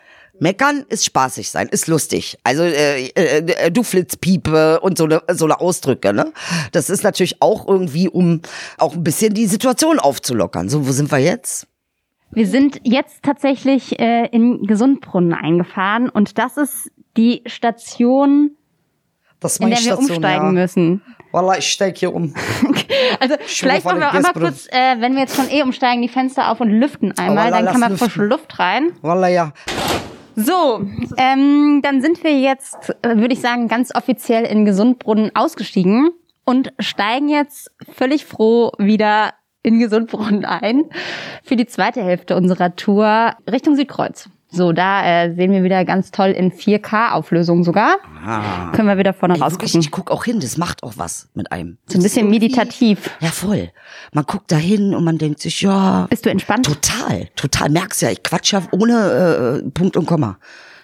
Speaker 7: Meckern ist spaßig sein, ist lustig. Also äh, äh, äh, du Flitzpiepe und so eine so eine Ausdrücke, ne? Das ist natürlich auch irgendwie, um auch ein bisschen die Situation aufzulockern. So, wo sind wir jetzt?
Speaker 8: Wir sind jetzt tatsächlich äh, in Gesundbrunnen eingefahren und das ist die Station,
Speaker 7: Das ist
Speaker 8: in der wir umsteigen müssen.
Speaker 7: Wallah, ich steig hier um.
Speaker 8: Also vielleicht machen wir auch einmal kurz, äh, wenn wir jetzt schon eh umsteigen, die Fenster auf und lüften einmal,
Speaker 7: Wallah,
Speaker 8: dann kann man frische. Luft rein.
Speaker 7: Wallah, ja.
Speaker 8: So, ähm, dann sind wir jetzt, äh, würde ich sagen, ganz offiziell in Gesundbrunnen ausgestiegen und steigen jetzt völlig froh wieder in Gesundbrunnen ein für die zweite Hälfte unserer Tour Richtung Südkreuz. So, da äh, sehen wir wieder ganz toll in 4K-Auflösung sogar. Können wir wieder vorne
Speaker 7: Ey, wirklich,
Speaker 8: rausgucken.
Speaker 7: ich guck auch hin, das macht auch was mit einem.
Speaker 8: So ein bisschen meditativ.
Speaker 7: Ja, voll. Man guckt da hin und man denkt sich, ja,
Speaker 8: Bist du entspannt?
Speaker 7: total, total. Merkst ja, ich quatsch ja ohne äh, Punkt und Komma.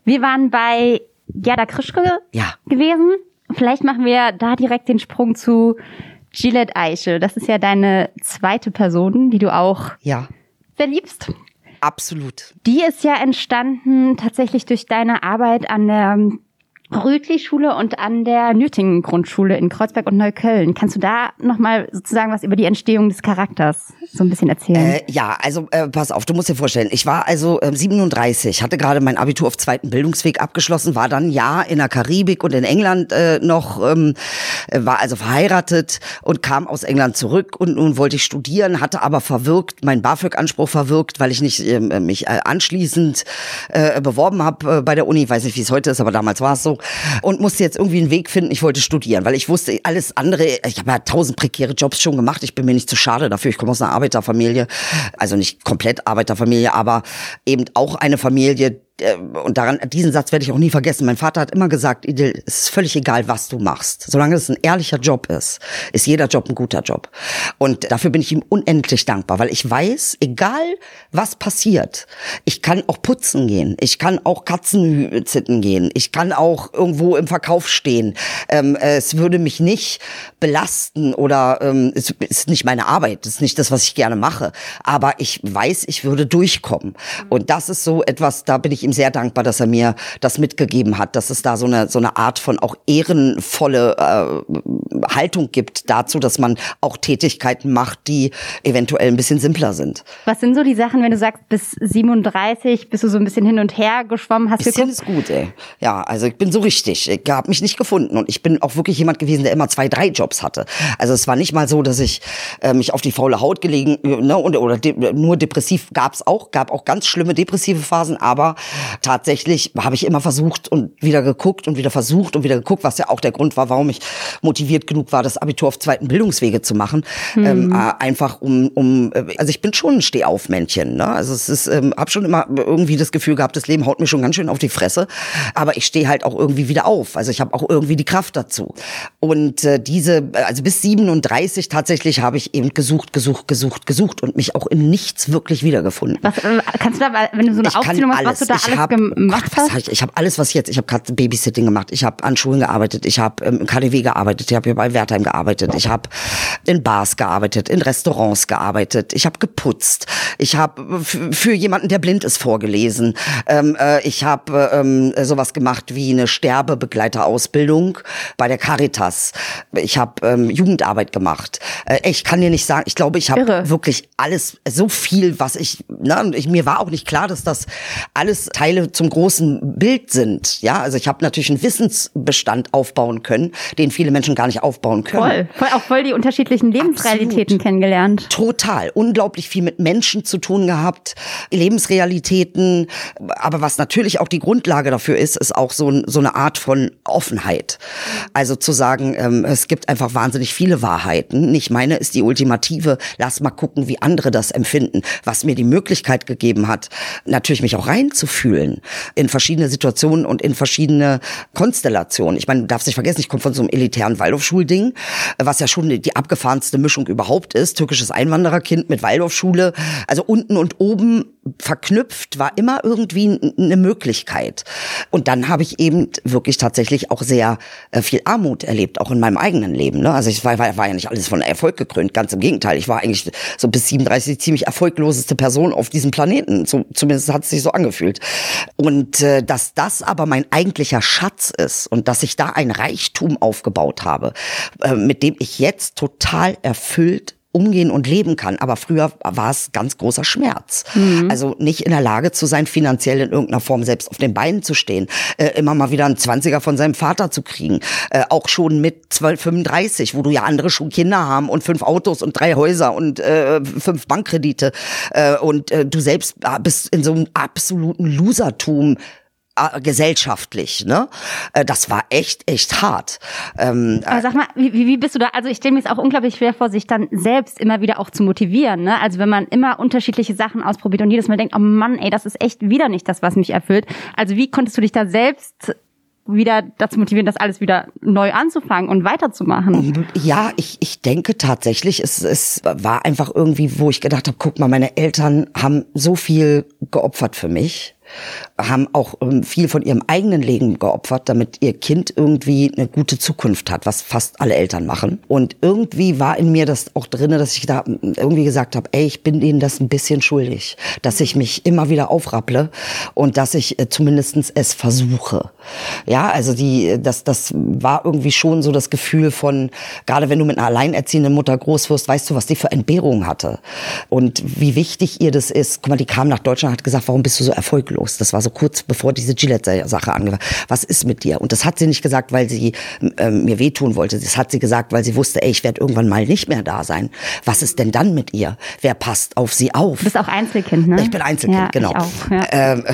Speaker 8: Wir waren bei Gerda Krischke
Speaker 7: Ja.
Speaker 8: gewesen. Vielleicht machen wir da direkt den Sprung zu Gillette Eichel. Das ist ja deine zweite Person, die du auch
Speaker 7: Ja,
Speaker 8: sehr liebst.
Speaker 7: Absolut.
Speaker 8: Die ist ja entstanden tatsächlich durch deine Arbeit an der Rütli-Schule und an der Nürtingen-Grundschule in Kreuzberg und Neukölln. Kannst du da nochmal sozusagen was über die Entstehung des Charakters so ein bisschen erzählen?
Speaker 7: Äh, ja, also äh, pass auf, du musst dir vorstellen, ich war also ähm, 37, hatte gerade mein Abitur auf zweiten Bildungsweg abgeschlossen, war dann ja in der Karibik und in England äh, noch, ähm, äh, war also verheiratet und kam aus England zurück und nun wollte ich studieren, hatte aber verwirkt, meinen BAföG-Anspruch verwirkt, weil ich nicht ähm, mich äh, anschließend äh, beworben habe äh, bei der Uni, weiß nicht, wie es heute ist, aber damals war es so und musste jetzt irgendwie einen Weg finden, ich wollte studieren, weil ich wusste, alles andere, ich habe ja tausend prekäre Jobs schon gemacht, ich bin mir nicht zu schade dafür, ich komme aus einer Arbeiterfamilie, also nicht komplett Arbeiterfamilie, aber eben auch eine Familie, und daran, diesen Satz werde ich auch nie vergessen. Mein Vater hat immer gesagt, Idil, es ist völlig egal, was du machst. Solange es ein ehrlicher Job ist, ist jeder Job ein guter Job. Und dafür bin ich ihm unendlich dankbar, weil ich weiß, egal was passiert, ich kann auch putzen gehen, ich kann auch Katzen zitten gehen, ich kann auch irgendwo im Verkauf stehen. Ähm, es würde mich nicht belasten oder ähm, es ist nicht meine Arbeit, es ist nicht das, was ich gerne mache. Aber ich weiß, ich würde durchkommen. Und das ist so etwas, da bin ich ihm sehr dankbar, dass er mir das mitgegeben hat, dass es da so eine, so eine Art von auch ehrenvolle äh, Haltung gibt dazu, dass man auch Tätigkeiten macht, die eventuell ein bisschen simpler sind.
Speaker 8: Was sind so die Sachen, wenn du sagst, bis 37 bist du so ein bisschen hin und her geschwommen, hast
Speaker 7: Bisschen
Speaker 8: geguckt?
Speaker 7: ist gut, ey. Ja, also ich bin so richtig. Ich habe mich nicht gefunden und ich bin auch wirklich jemand gewesen, der immer zwei, drei Jobs hatte. Also es war nicht mal so, dass ich äh, mich auf die faule Haut gelegen äh, ne, und, oder de nur depressiv gab's auch, gab auch ganz schlimme depressive Phasen, aber tatsächlich habe ich immer versucht und wieder geguckt und wieder versucht und wieder geguckt, was ja auch der Grund war, warum ich motiviert genug war, das Abitur auf zweiten Bildungswege zu machen. Ähm, äh, einfach um, um, äh, also ich bin schon ein Stehaufmännchen. Ne? Also es ist, ähm, habe schon immer irgendwie das Gefühl gehabt, das Leben haut mir schon ganz schön auf die Fresse, aber ich stehe halt auch irgendwie wieder auf. Also ich habe auch irgendwie die Kraft dazu. Und äh, diese, also bis 37 tatsächlich habe ich eben gesucht, gesucht, gesucht, gesucht und mich auch in nichts wirklich wiedergefunden.
Speaker 8: Was, äh, kannst du da, wenn du so eine
Speaker 7: Ich
Speaker 8: Aufzählung machst, was du da
Speaker 7: ich
Speaker 8: alles
Speaker 7: hab,
Speaker 8: gemacht hast?
Speaker 7: hab ich? Ich habe alles, was jetzt. Ich habe gerade Babysitting gemacht. Ich habe an Schulen gearbeitet. Ich habe ähm, im KDW gearbeitet. Ich habe hier bei Wertheim gearbeitet. Ich habe in Bars gearbeitet, in Restaurants gearbeitet. Ich habe geputzt. Ich habe für jemanden, der blind ist, vorgelesen. Ähm, äh, ich habe ähm, sowas gemacht wie eine Sterbebegleiterausbildung bei der Caritas. Ich habe ähm, Jugendarbeit gemacht. Äh, ich kann dir nicht sagen. Ich glaube, ich habe wirklich alles so viel, was ich, ne, ich, mir war auch nicht klar, dass das alles Teile zum großen Bild sind. Ja, also ich habe natürlich einen Wissensbestand aufbauen können, den viele Menschen gar nicht aufbauen können.
Speaker 8: Voll, voll auch voll die unterschiedlichen Lebensrealitäten
Speaker 7: Absolut.
Speaker 8: kennengelernt.
Speaker 7: Total. Unglaublich viel mit Menschen zu tun gehabt, Lebensrealitäten. Aber was natürlich auch die Grundlage dafür ist, ist auch so, so eine Art von Offenheit. Also zu sagen, ähm, es gibt einfach wahnsinnig viele Wahrheiten. Nicht meine ist die ultimative. Lass mal gucken, wie andere das empfinden. Was mir die Möglichkeit gegeben hat, natürlich mich auch reinzufühlen in verschiedene Situationen und in verschiedene Konstellationen. Ich meine, du darfst nicht vergessen, ich komme von so einem elitären Waldorfschulding, was ja schon die abgefahrenste Mischung überhaupt ist. Türkisches Einwandererkind mit Waldorfschule. Also unten und oben verknüpft war immer irgendwie eine Möglichkeit. Und dann habe ich eben wirklich tatsächlich auch sehr äh, viel Armut erlebt, auch in meinem eigenen Leben. Ne? Also ich war, war, ja nicht alles von Erfolg gekrönt, ganz im Gegenteil. Ich war eigentlich so bis 37 ziemlich erfolgloseste Person auf diesem Planeten. Zumindest hat es sich so angefühlt. Und äh, dass das aber mein eigentlicher Schatz ist und dass ich da ein Reichtum aufgebaut habe, äh, mit dem ich jetzt total erfüllt umgehen und leben kann. Aber früher war es ganz großer Schmerz. Mhm. Also nicht in der Lage zu sein, finanziell in irgendeiner Form selbst auf den Beinen zu stehen, äh, immer mal wieder einen Zwanziger von seinem Vater zu kriegen. Äh, auch schon mit 12, 35, wo du ja andere schon Kinder haben und fünf Autos und drei Häuser und äh, fünf Bankkredite. Äh, und äh, du selbst bist in so einem absoluten Losertum gesellschaftlich, ne? Äh, das war echt, echt hart.
Speaker 8: Ähm, Aber sag mal, wie, wie bist du da? Also ich stelle mir es auch unglaublich schwer vor, sich dann selbst immer wieder auch zu motivieren, ne? Also wenn man immer unterschiedliche Sachen ausprobiert und jedes Mal denkt, oh Mann, ey, das ist echt wieder nicht das, was mich erfüllt. Also wie konntest du dich da selbst wieder dazu motivieren, das alles wieder neu anzufangen und weiterzumachen?
Speaker 7: Ja, ich, ich denke tatsächlich, es, es war einfach irgendwie, wo ich gedacht habe, guck mal, meine Eltern haben so viel geopfert für mich haben auch ähm, viel von ihrem eigenen Leben geopfert, damit ihr Kind irgendwie eine gute Zukunft hat, was fast alle Eltern machen. Und irgendwie war in mir das auch drinne, dass ich da irgendwie gesagt habe, ey, ich bin ihnen das ein bisschen schuldig, dass ich mich immer wieder aufrapple und dass ich äh, zumindestens es versuche. Ja, also die, das, das war irgendwie schon so das Gefühl von, gerade wenn du mit einer alleinerziehenden Mutter groß wirst, weißt du, was die für Entbehrungen hatte und wie wichtig ihr das ist. Guck mal, die kam nach Deutschland, hat gesagt, warum bist du so erfolglos? Das war so kurz bevor diese Gillette-Sache angefangen. Was ist mit dir? Und das hat sie nicht gesagt, weil sie ähm, mir wehtun wollte. Das hat sie gesagt, weil sie wusste, ey, ich werde irgendwann mal nicht mehr da sein. Was ist denn dann mit ihr? Wer passt auf sie auf?
Speaker 8: Du bist auch Einzelkind, ne?
Speaker 7: Ich bin Einzelkind, ja, genau.
Speaker 8: Ich auch, ja.
Speaker 7: ähm,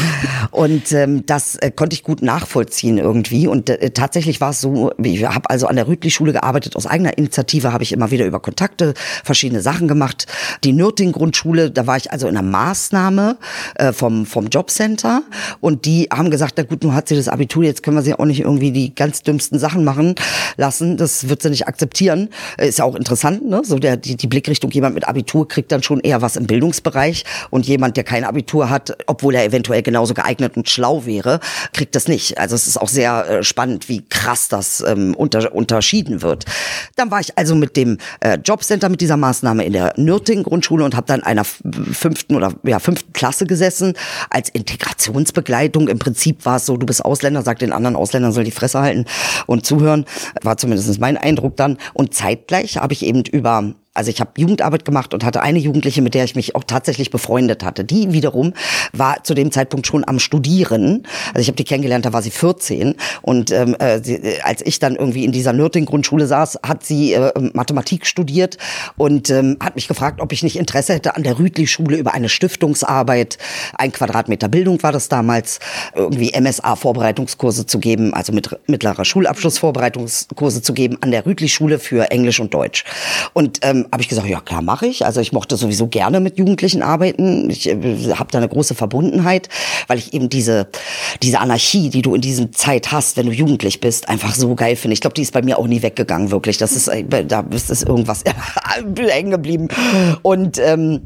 Speaker 7: und ähm, das äh, konnte ich gut nachvollziehen irgendwie. Und äh, tatsächlich war es so, ich habe also an der Rütli-Schule gearbeitet. Aus eigener Initiative habe ich immer wieder über Kontakte verschiedene Sachen gemacht. Die Nürting-Grundschule, da war ich also in einer Maßnahme äh, vom, vom Jobcenter Center und die haben gesagt, na gut, nun hat sie das Abitur, jetzt können wir sie auch nicht irgendwie die ganz dümmsten Sachen machen lassen. Das wird sie nicht akzeptieren. Ist ja auch interessant, ne? So der, die, die Blickrichtung, jemand mit Abitur kriegt dann schon eher was im Bildungsbereich und jemand, der kein Abitur hat, obwohl er eventuell genauso geeignet und schlau wäre, kriegt das nicht. Also es ist auch sehr äh, spannend, wie krass das ähm, unter, unterschieden wird. Dann war ich also mit dem äh, Jobcenter mit dieser Maßnahme in der Nürting Grundschule und habe dann einer fünften oder ja fünften Klasse gesessen als Integration Migrationsbegleitung. Im Prinzip war es so, du bist Ausländer, sag den anderen Ausländern soll die Fresse halten und zuhören. War zumindest mein Eindruck dann. Und zeitgleich habe ich eben über also ich habe Jugendarbeit gemacht und hatte eine Jugendliche, mit der ich mich auch tatsächlich befreundet hatte. Die wiederum war zu dem Zeitpunkt schon am Studieren. Also ich habe die kennengelernt, da war sie 14 und ähm, äh, sie, äh, als ich dann irgendwie in dieser Nürting-Grundschule saß, hat sie äh, Mathematik studiert und ähm, hat mich gefragt, ob ich nicht Interesse hätte an der Rütli-Schule über eine Stiftungsarbeit, ein Quadratmeter Bildung war das damals, irgendwie MSA-Vorbereitungskurse zu geben, also mit mittlerer Schulabschluss-Vorbereitungskurse zu geben an der Rütli-Schule für Englisch und Deutsch. Und ähm, habe ich gesagt, ja klar, mache ich. Also ich mochte sowieso gerne mit Jugendlichen arbeiten. Ich äh, habe da eine große Verbundenheit, weil ich eben diese diese Anarchie, die du in diesem Zeit hast, wenn du jugendlich bist, einfach so geil finde. Ich glaube, die ist bei mir auch nie weggegangen, wirklich. Das ist äh, da ist es irgendwas hängen geblieben und ähm,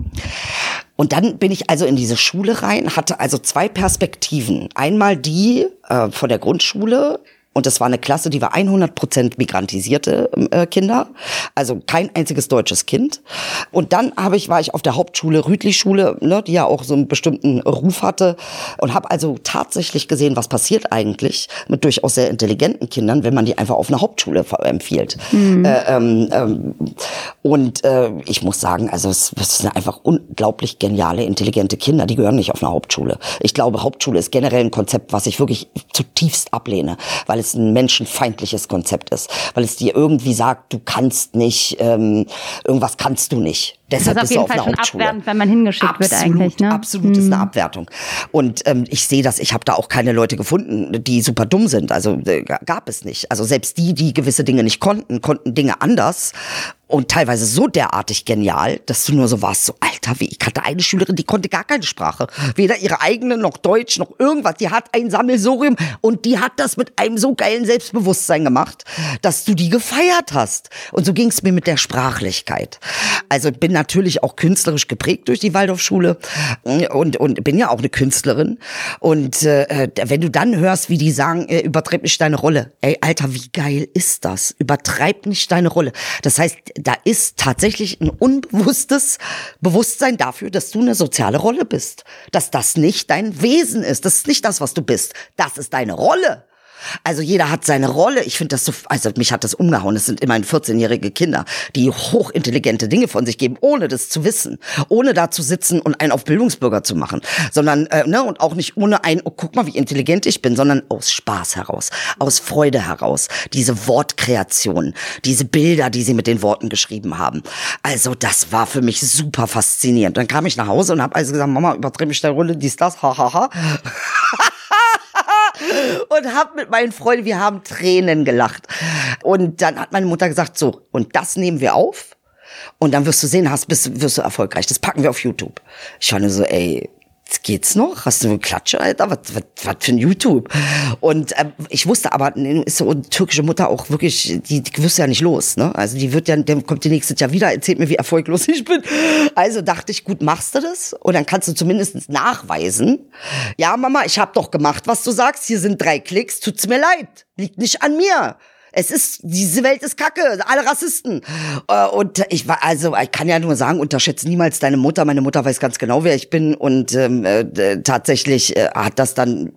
Speaker 7: und dann bin ich also in diese Schule rein, hatte also zwei Perspektiven. Einmal die äh, von der Grundschule, Und das war eine Klasse, die war 100 Prozent migrantisierte äh, Kinder, also kein einziges deutsches Kind. Und dann habe ich war ich auf der Hauptschule Rütli-Schule, ne, die ja auch so einen bestimmten Ruf hatte, und habe also tatsächlich gesehen, was passiert eigentlich mit durchaus sehr intelligenten Kindern, wenn man die einfach auf eine Hauptschule empfiehlt. Mhm. Äh, ähm, ähm, und äh, ich muss sagen, also es, es sind einfach unglaublich geniale, intelligente Kinder, die gehören nicht auf eine Hauptschule. Ich glaube, Hauptschule ist generell ein Konzept, was ich wirklich zutiefst ablehne, weil es ein menschenfeindliches Konzept ist, weil es dir irgendwie sagt, du kannst nicht, ähm, irgendwas kannst du nicht. Deshalb
Speaker 8: das ist auf jeden Fall schon abwertend, wenn man hingeschickt
Speaker 7: absolut,
Speaker 8: wird eigentlich. Ne?
Speaker 7: Absolut ist eine hm. Abwertung. Und ähm, ich sehe das, ich habe da auch keine Leute gefunden, die super dumm sind. Also äh, gab es nicht. Also selbst die, die gewisse Dinge nicht konnten, konnten Dinge anders und teilweise so derartig genial, dass du nur so warst, so Alter, wie ich hatte eine Schülerin, die konnte gar keine Sprache, weder ihre eigene noch Deutsch noch irgendwas. Die hat ein Sammelsurium und die hat das mit einem so geilen Selbstbewusstsein gemacht, dass du die gefeiert hast. Und so ging es mir mit der Sprachlichkeit. Also bin natürlich auch künstlerisch geprägt durch die Waldorfschule und und bin ja auch eine Künstlerin. Und äh, wenn du dann hörst, wie die sagen, äh, übertreib nicht deine Rolle. Ey, Alter, wie geil ist das? Übertreib nicht deine Rolle. Das heißt da ist tatsächlich ein unbewusstes Bewusstsein dafür, dass du eine soziale Rolle bist. Dass das nicht dein Wesen ist. Das ist nicht das, was du bist. Das ist deine Rolle. Also jeder hat seine Rolle. Ich finde das so, also mich hat das umgehauen. Es sind immerhin 14-jährige Kinder, die hochintelligente Dinge von sich geben, ohne das zu wissen, ohne da zu sitzen und einen auf Bildungsbürger zu machen, sondern äh, ne und auch nicht ohne ein, oh, guck mal, wie intelligent ich bin, sondern aus Spaß heraus, aus Freude heraus. Diese Wortkreation, diese Bilder, die sie mit den Worten geschrieben haben. Also das war für mich super faszinierend. Dann kam ich nach Hause und habe also gesagt, Mama, übertreibe ich der Rolle, dies, das, hahaha. Ha, ha. und hab mit meinen Freunden, wir haben Tränen gelacht. Und dann hat meine Mutter gesagt, so, und das nehmen wir auf. Und dann wirst du sehen, hast, bist, wirst du erfolgreich. Das packen wir auf YouTube. Ich war nur so, ey, geht's noch? Hast du eine Klatsche, Alter? Was, was, was für ein YouTube? Und äh, ich wusste aber, ist so eine türkische Mutter auch wirklich, die, die wirst ja nicht los, ne? Also die wird ja, dann kommt die nächstes Jahr wieder, erzählt mir, wie erfolglos ich bin. Also dachte ich, gut, machst du das? Und dann kannst du zumindest nachweisen. Ja, Mama, ich habe doch gemacht, was du sagst. Hier sind drei Klicks, tut's mir leid. Liegt nicht an mir. Es ist, diese Welt ist kacke, alle Rassisten. Äh, und ich war, also ich kann ja nur sagen, unterschätze niemals deine Mutter. Meine Mutter weiß ganz genau, wer ich bin. Und ähm, äh, tatsächlich äh, hat das dann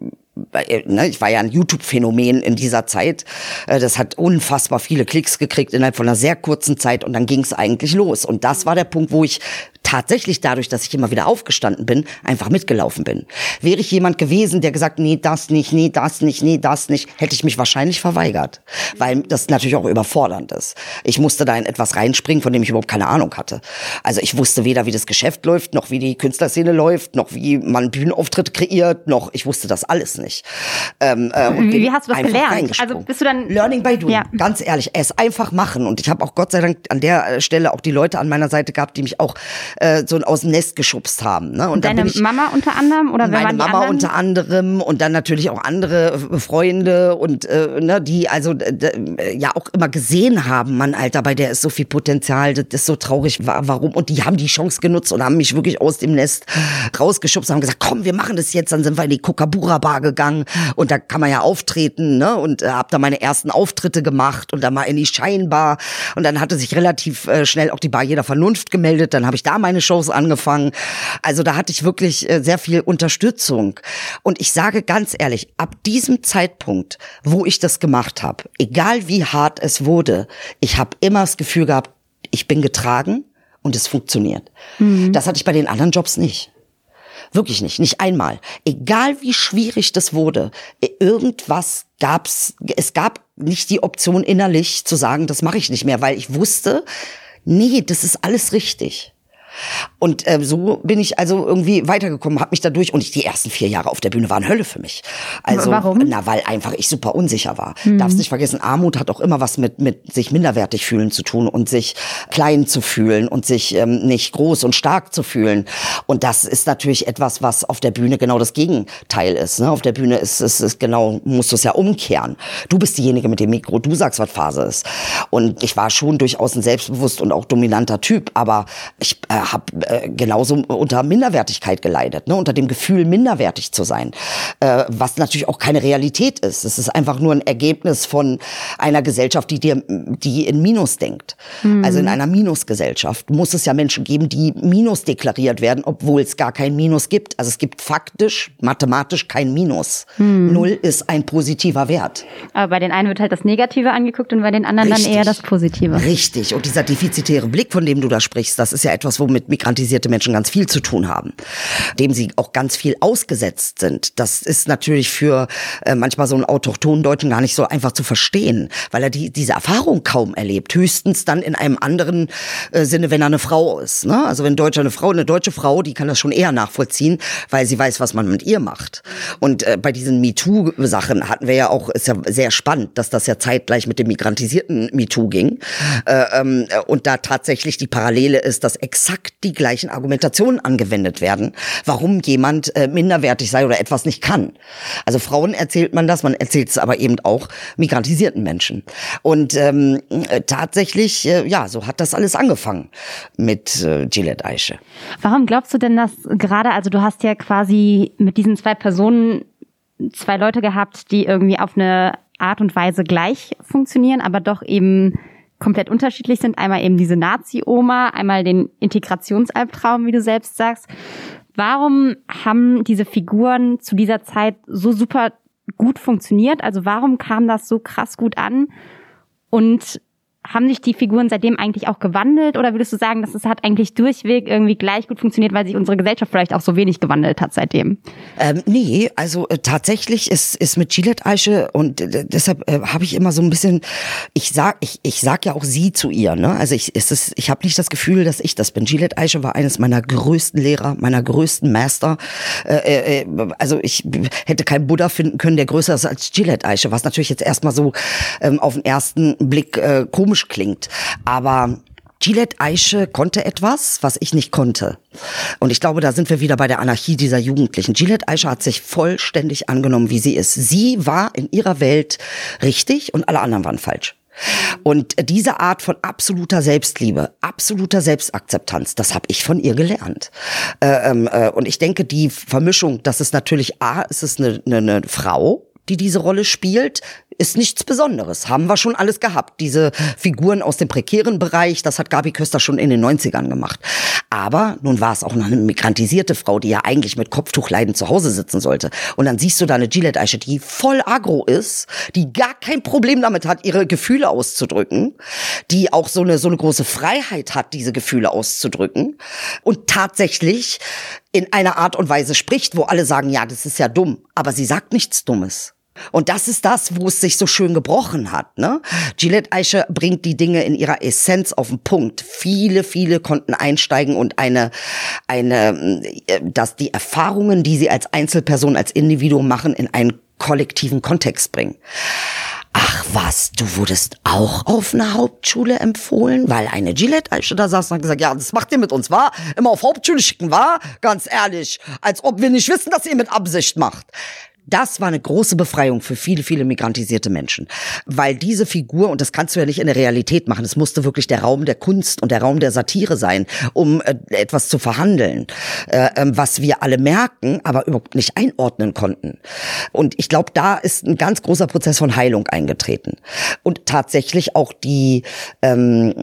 Speaker 7: äh, ne, ich war ja ein YouTube-Phänomen in dieser Zeit. Äh, das hat unfassbar viele Klicks gekriegt innerhalb von einer sehr kurzen Zeit und dann ging es eigentlich los. Und das war der Punkt, wo ich tatsächlich dadurch, dass ich immer wieder aufgestanden bin, einfach mitgelaufen bin. Wäre ich jemand gewesen, der gesagt, nee, das nicht, nee, das nicht, nee, das nicht, hätte ich mich wahrscheinlich verweigert, weil das natürlich auch überfordernd ist. Ich musste da in etwas reinspringen, von dem ich überhaupt keine Ahnung hatte. Also ich wusste weder, wie das Geschäft läuft, noch wie die Künstlerszene läuft, noch wie man Bühnenauftritt kreiert, noch ich wusste das alles nicht.
Speaker 8: Ähm, äh, und wie hast du das gelernt?
Speaker 7: Also bist du dann Learning by doing. Ja. Ganz ehrlich, es einfach machen. Und ich habe auch Gott sei Dank an der Stelle auch die Leute an meiner Seite gehabt, die mich auch äh, so aus dem Nest geschubst haben. Ne?
Speaker 8: Und Deine ich, Mama unter anderem oder wer
Speaker 7: meine Mama unter anderem und dann natürlich auch andere Freunde und äh, ne, die also äh, ja auch immer gesehen haben, Mann, Alter, bei der ist so viel Potenzial, das ist so traurig, warum? Und die haben die Chance genutzt und haben mich wirklich aus dem Nest rausgeschubst, haben gesagt, komm, wir machen das jetzt. Dann sind wir in die Kokabura Bar gegangen und da kann man ja auftreten, ne? Und äh, habe da meine ersten Auftritte gemacht und dann mal in die Scheinbar und dann hatte sich relativ äh, schnell auch die Bar jeder Vernunft gemeldet. Dann habe ich da meine Shows angefangen. Also da hatte ich wirklich äh, sehr viel Unterstützung. Und ich sage ganz ehrlich, ab diesem Zeitpunkt, wo ich das gemacht habe, egal wie hart es wurde, ich habe immer das Gefühl gehabt, ich bin getragen und es funktioniert. Mhm. Das hatte ich bei den anderen Jobs nicht. Wirklich nicht, nicht einmal. Egal wie schwierig das wurde, irgendwas gab's, es gab nicht die Option innerlich zu sagen, das mache ich nicht mehr, weil ich wusste, nee, das ist alles richtig. Und äh, so bin ich also irgendwie weitergekommen, habe mich dadurch und ich, die ersten vier Jahre auf der Bühne waren Hölle für mich. Also
Speaker 8: warum?
Speaker 7: Na, weil einfach ich super unsicher war. Mhm. Darfst nicht vergessen, Armut hat auch immer was mit mit sich minderwertig fühlen zu tun und sich klein zu fühlen und sich ähm, nicht groß und stark zu fühlen. Und das ist natürlich etwas, was auf der Bühne genau das Gegenteil ist. Ne? Auf der Bühne ist es ist, genau musst du es ja umkehren. Du bist diejenige mit dem Mikro, du sagst, was Phase ist. Und ich war schon durchaus ein selbstbewusst und auch dominanter Typ, aber ich äh, habe äh, genauso unter Minderwertigkeit geleidet, ne? unter dem Gefühl, minderwertig zu sein, äh, was natürlich auch keine Realität ist. Es ist einfach nur ein Ergebnis von einer Gesellschaft, die dir, die in Minus denkt. Mhm. Also in einer Minusgesellschaft muss es ja Menschen geben, die Minus deklariert werden, obwohl es gar kein Minus gibt. Also es gibt faktisch, mathematisch kein Minus. Mhm. Null ist ein positiver Wert.
Speaker 8: Aber bei den einen wird halt das Negative angeguckt und bei den anderen Richtig. dann eher das Positive.
Speaker 7: Richtig. Und dieser defizitäre Blick, von dem du da sprichst, das ist ja etwas, womit migrantisierte Menschen ganz viel zu tun haben, dem sie auch ganz viel ausgesetzt sind. Das ist natürlich für äh, manchmal so einen autochthonen Deutschen gar nicht so einfach zu verstehen, weil er die, diese Erfahrung kaum erlebt. Höchstens dann in einem anderen äh, Sinne, wenn er eine Frau ist. Ne? Also wenn Deutscher eine Frau, eine deutsche Frau, die kann das schon eher nachvollziehen, weil sie weiß, was man mit ihr macht. Und äh, bei diesen MeToo-Sachen hatten wir ja auch, ist ja sehr spannend, dass das ja zeitgleich mit dem migrantisierten MeToo ging. Äh, ähm, und da tatsächlich die Parallele ist, dass exakt die gleichen Argumentationen angewendet werden, warum jemand äh, minderwertig sei oder etwas nicht kann. Also Frauen erzählt man das, man erzählt es aber eben auch migrantisierten Menschen. Und ähm, äh, tatsächlich, äh, ja, so hat das alles angefangen mit äh, Gillette Eiche.
Speaker 8: Warum glaubst du denn, dass gerade, also du hast ja quasi mit diesen zwei Personen zwei Leute gehabt, die irgendwie auf eine Art und Weise gleich funktionieren, aber doch eben komplett unterschiedlich sind. Einmal eben diese Nazi-Oma, einmal den Integrationsalbtraum, wie du selbst sagst. Warum haben diese Figuren zu dieser Zeit so super gut funktioniert? Also warum kam das so krass gut an? Und haben sich die Figuren seitdem eigentlich auch gewandelt oder würdest du sagen, dass es hat eigentlich durchweg irgendwie gleich gut funktioniert, weil sich unsere Gesellschaft vielleicht auch so wenig gewandelt hat seitdem?
Speaker 7: Ähm, nee, also äh, tatsächlich ist, ist mit Gillette Eiche und äh, deshalb äh, habe ich immer so ein bisschen, ich sag, ich, ich sag ja auch sie zu ihr, ne? Also ich, es ist, ich habe nicht das Gefühl, dass ich das bin. Gillette Eiche war eines meiner größten Lehrer, meiner größten Master. Äh, äh, also ich hätte keinen Buddha finden können, der größer ist als Gillette Eiche, was natürlich jetzt erstmal so ähm, auf den ersten Blick äh, komisch komisch klingt. Aber Gillette Eiche konnte etwas, was ich nicht konnte. Und ich glaube, da sind wir wieder bei der Anarchie dieser Jugendlichen. Gillette Eiche hat sich vollständig angenommen, wie sie ist. Sie war in ihrer Welt richtig und alle anderen waren falsch. Und diese Art von absoluter Selbstliebe, absoluter Selbstakzeptanz, das habe ich von ihr gelernt. Äh, ähm, äh, und ich denke, die Vermischung, das ist natürlich A, ist es eine, eine, eine Frau, die diese Rolle spielt, ist nichts Besonderes. Haben wir schon alles gehabt. Diese Figuren aus dem prekären Bereich, das hat Gabi Köster schon in den 90ern gemacht. Aber nun war es auch noch eine migrantisierte Frau, die ja eigentlich mit Kopftuchleiden zu Hause sitzen sollte. Und dann siehst du da eine Gillette Eiche, die voll agro ist, die gar kein Problem damit hat, ihre Gefühle auszudrücken, die auch so eine, so eine große Freiheit hat, diese Gefühle auszudrücken und tatsächlich in einer Art und Weise spricht, wo alle sagen, ja, das ist ja dumm, aber sie sagt nichts Dummes. Und das ist das, wo es sich so schön gebrochen hat. Ne? Gillette Eiche bringt die Dinge in ihrer Essenz auf den Punkt. Viele, viele konnten einsteigen und eine, eine, äh, dass die Erfahrungen, die sie als Einzelperson, als Individuum machen, in einen kollektiven Kontext bringen. Ach was, du wurdest auch auf eine Hauptschule empfohlen, weil eine Gillette Eiche da saß und hat gesagt, ja, das macht ihr mit uns, war Immer auf Hauptschule schicken, war Ganz ehrlich, als ob wir nicht wissen, dass ihr mit Absicht macht. Das war eine große Befreiung für viele, viele migrantisierte Menschen. Weil diese Figur, und das kannst du ja nicht in der Realität machen, es musste wirklich der Raum der Kunst und der Raum der Satire sein, um äh, etwas zu verhandeln, äh, ähm, was wir alle merken, aber überhaupt nicht einordnen konnten. Und ich glaube, da ist ein ganz großer Prozess von Heilung eingetreten. Und tatsächlich auch die, ähm,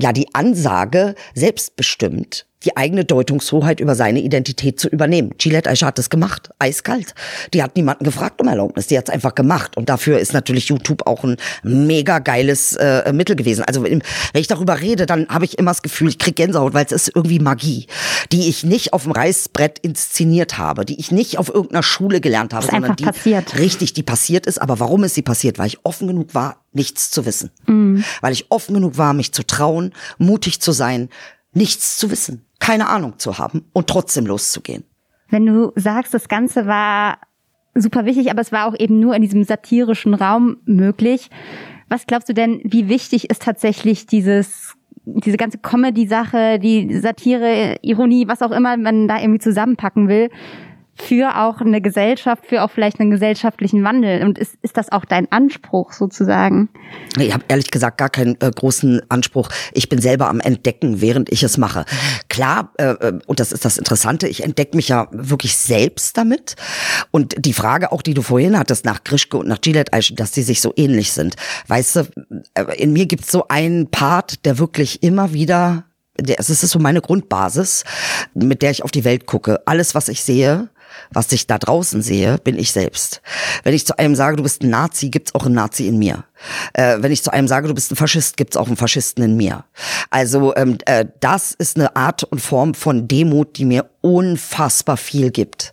Speaker 7: ja, die Ansage, selbstbestimmt die eigene Deutungshoheit über seine Identität zu übernehmen. Gillette Aisha hat das gemacht, eiskalt. Die hat niemanden gefragt um Erlaubnis, die hat es einfach gemacht. Und dafür ist natürlich YouTube auch ein mega geiles äh, Mittel gewesen. Also wenn ich darüber rede, dann habe ich immer das Gefühl, ich krieg Gänsehaut, weil es ist irgendwie Magie, die ich nicht auf dem Reißbrett inszeniert habe, die ich nicht auf irgendeiner Schule gelernt habe,
Speaker 8: sondern
Speaker 7: die
Speaker 8: passiert.
Speaker 7: richtig, die passiert ist. Aber warum ist sie passiert? Weil ich offen genug war, nichts zu wissen. Mhm. Weil ich offen genug war, mich zu trauen, mutig zu sein, nichts zu wissen, keine Ahnung zu haben und trotzdem loszugehen.
Speaker 8: Wenn du sagst, das Ganze war super wichtig, aber es war auch eben nur in diesem satirischen Raum möglich. Was glaubst du denn, wie wichtig ist tatsächlich dieses, diese ganze Comedy-Sache, die Satire, Ironie, was auch immer man da irgendwie zusammenpacken will? Für auch eine Gesellschaft, für auch vielleicht einen gesellschaftlichen Wandel. Und ist, ist das auch dein Anspruch sozusagen?
Speaker 7: Ich habe ehrlich gesagt gar keinen äh, großen Anspruch. Ich bin selber am Entdecken, während ich es mache. Klar, äh, äh und das ist das Interessante, ich entdecke mich ja wirklich selbst damit. Und die Frage auch, die du vorhin hattest, nach Grischke und nach Gillette Eichen, dass die sich so ähnlich sind. Weißt du, äh, in mir gibt es so einen Part, der wirklich immer wieder es ist so meine Grundbasis, mit der ich auf die Welt gucke. Alles, was ich sehe, was ich da draußen sehe, bin ich selbst. Wenn ich zu einem sage, du bist ein Nazi, gibt's auch einen Nazi in mir. Äh, wenn ich zu einem sage, du bist ein Faschist, gibt's auch einen Faschisten in mir. Also ähm, äh, das ist eine Art und Form von Demut, die mir unfassbar viel gibt.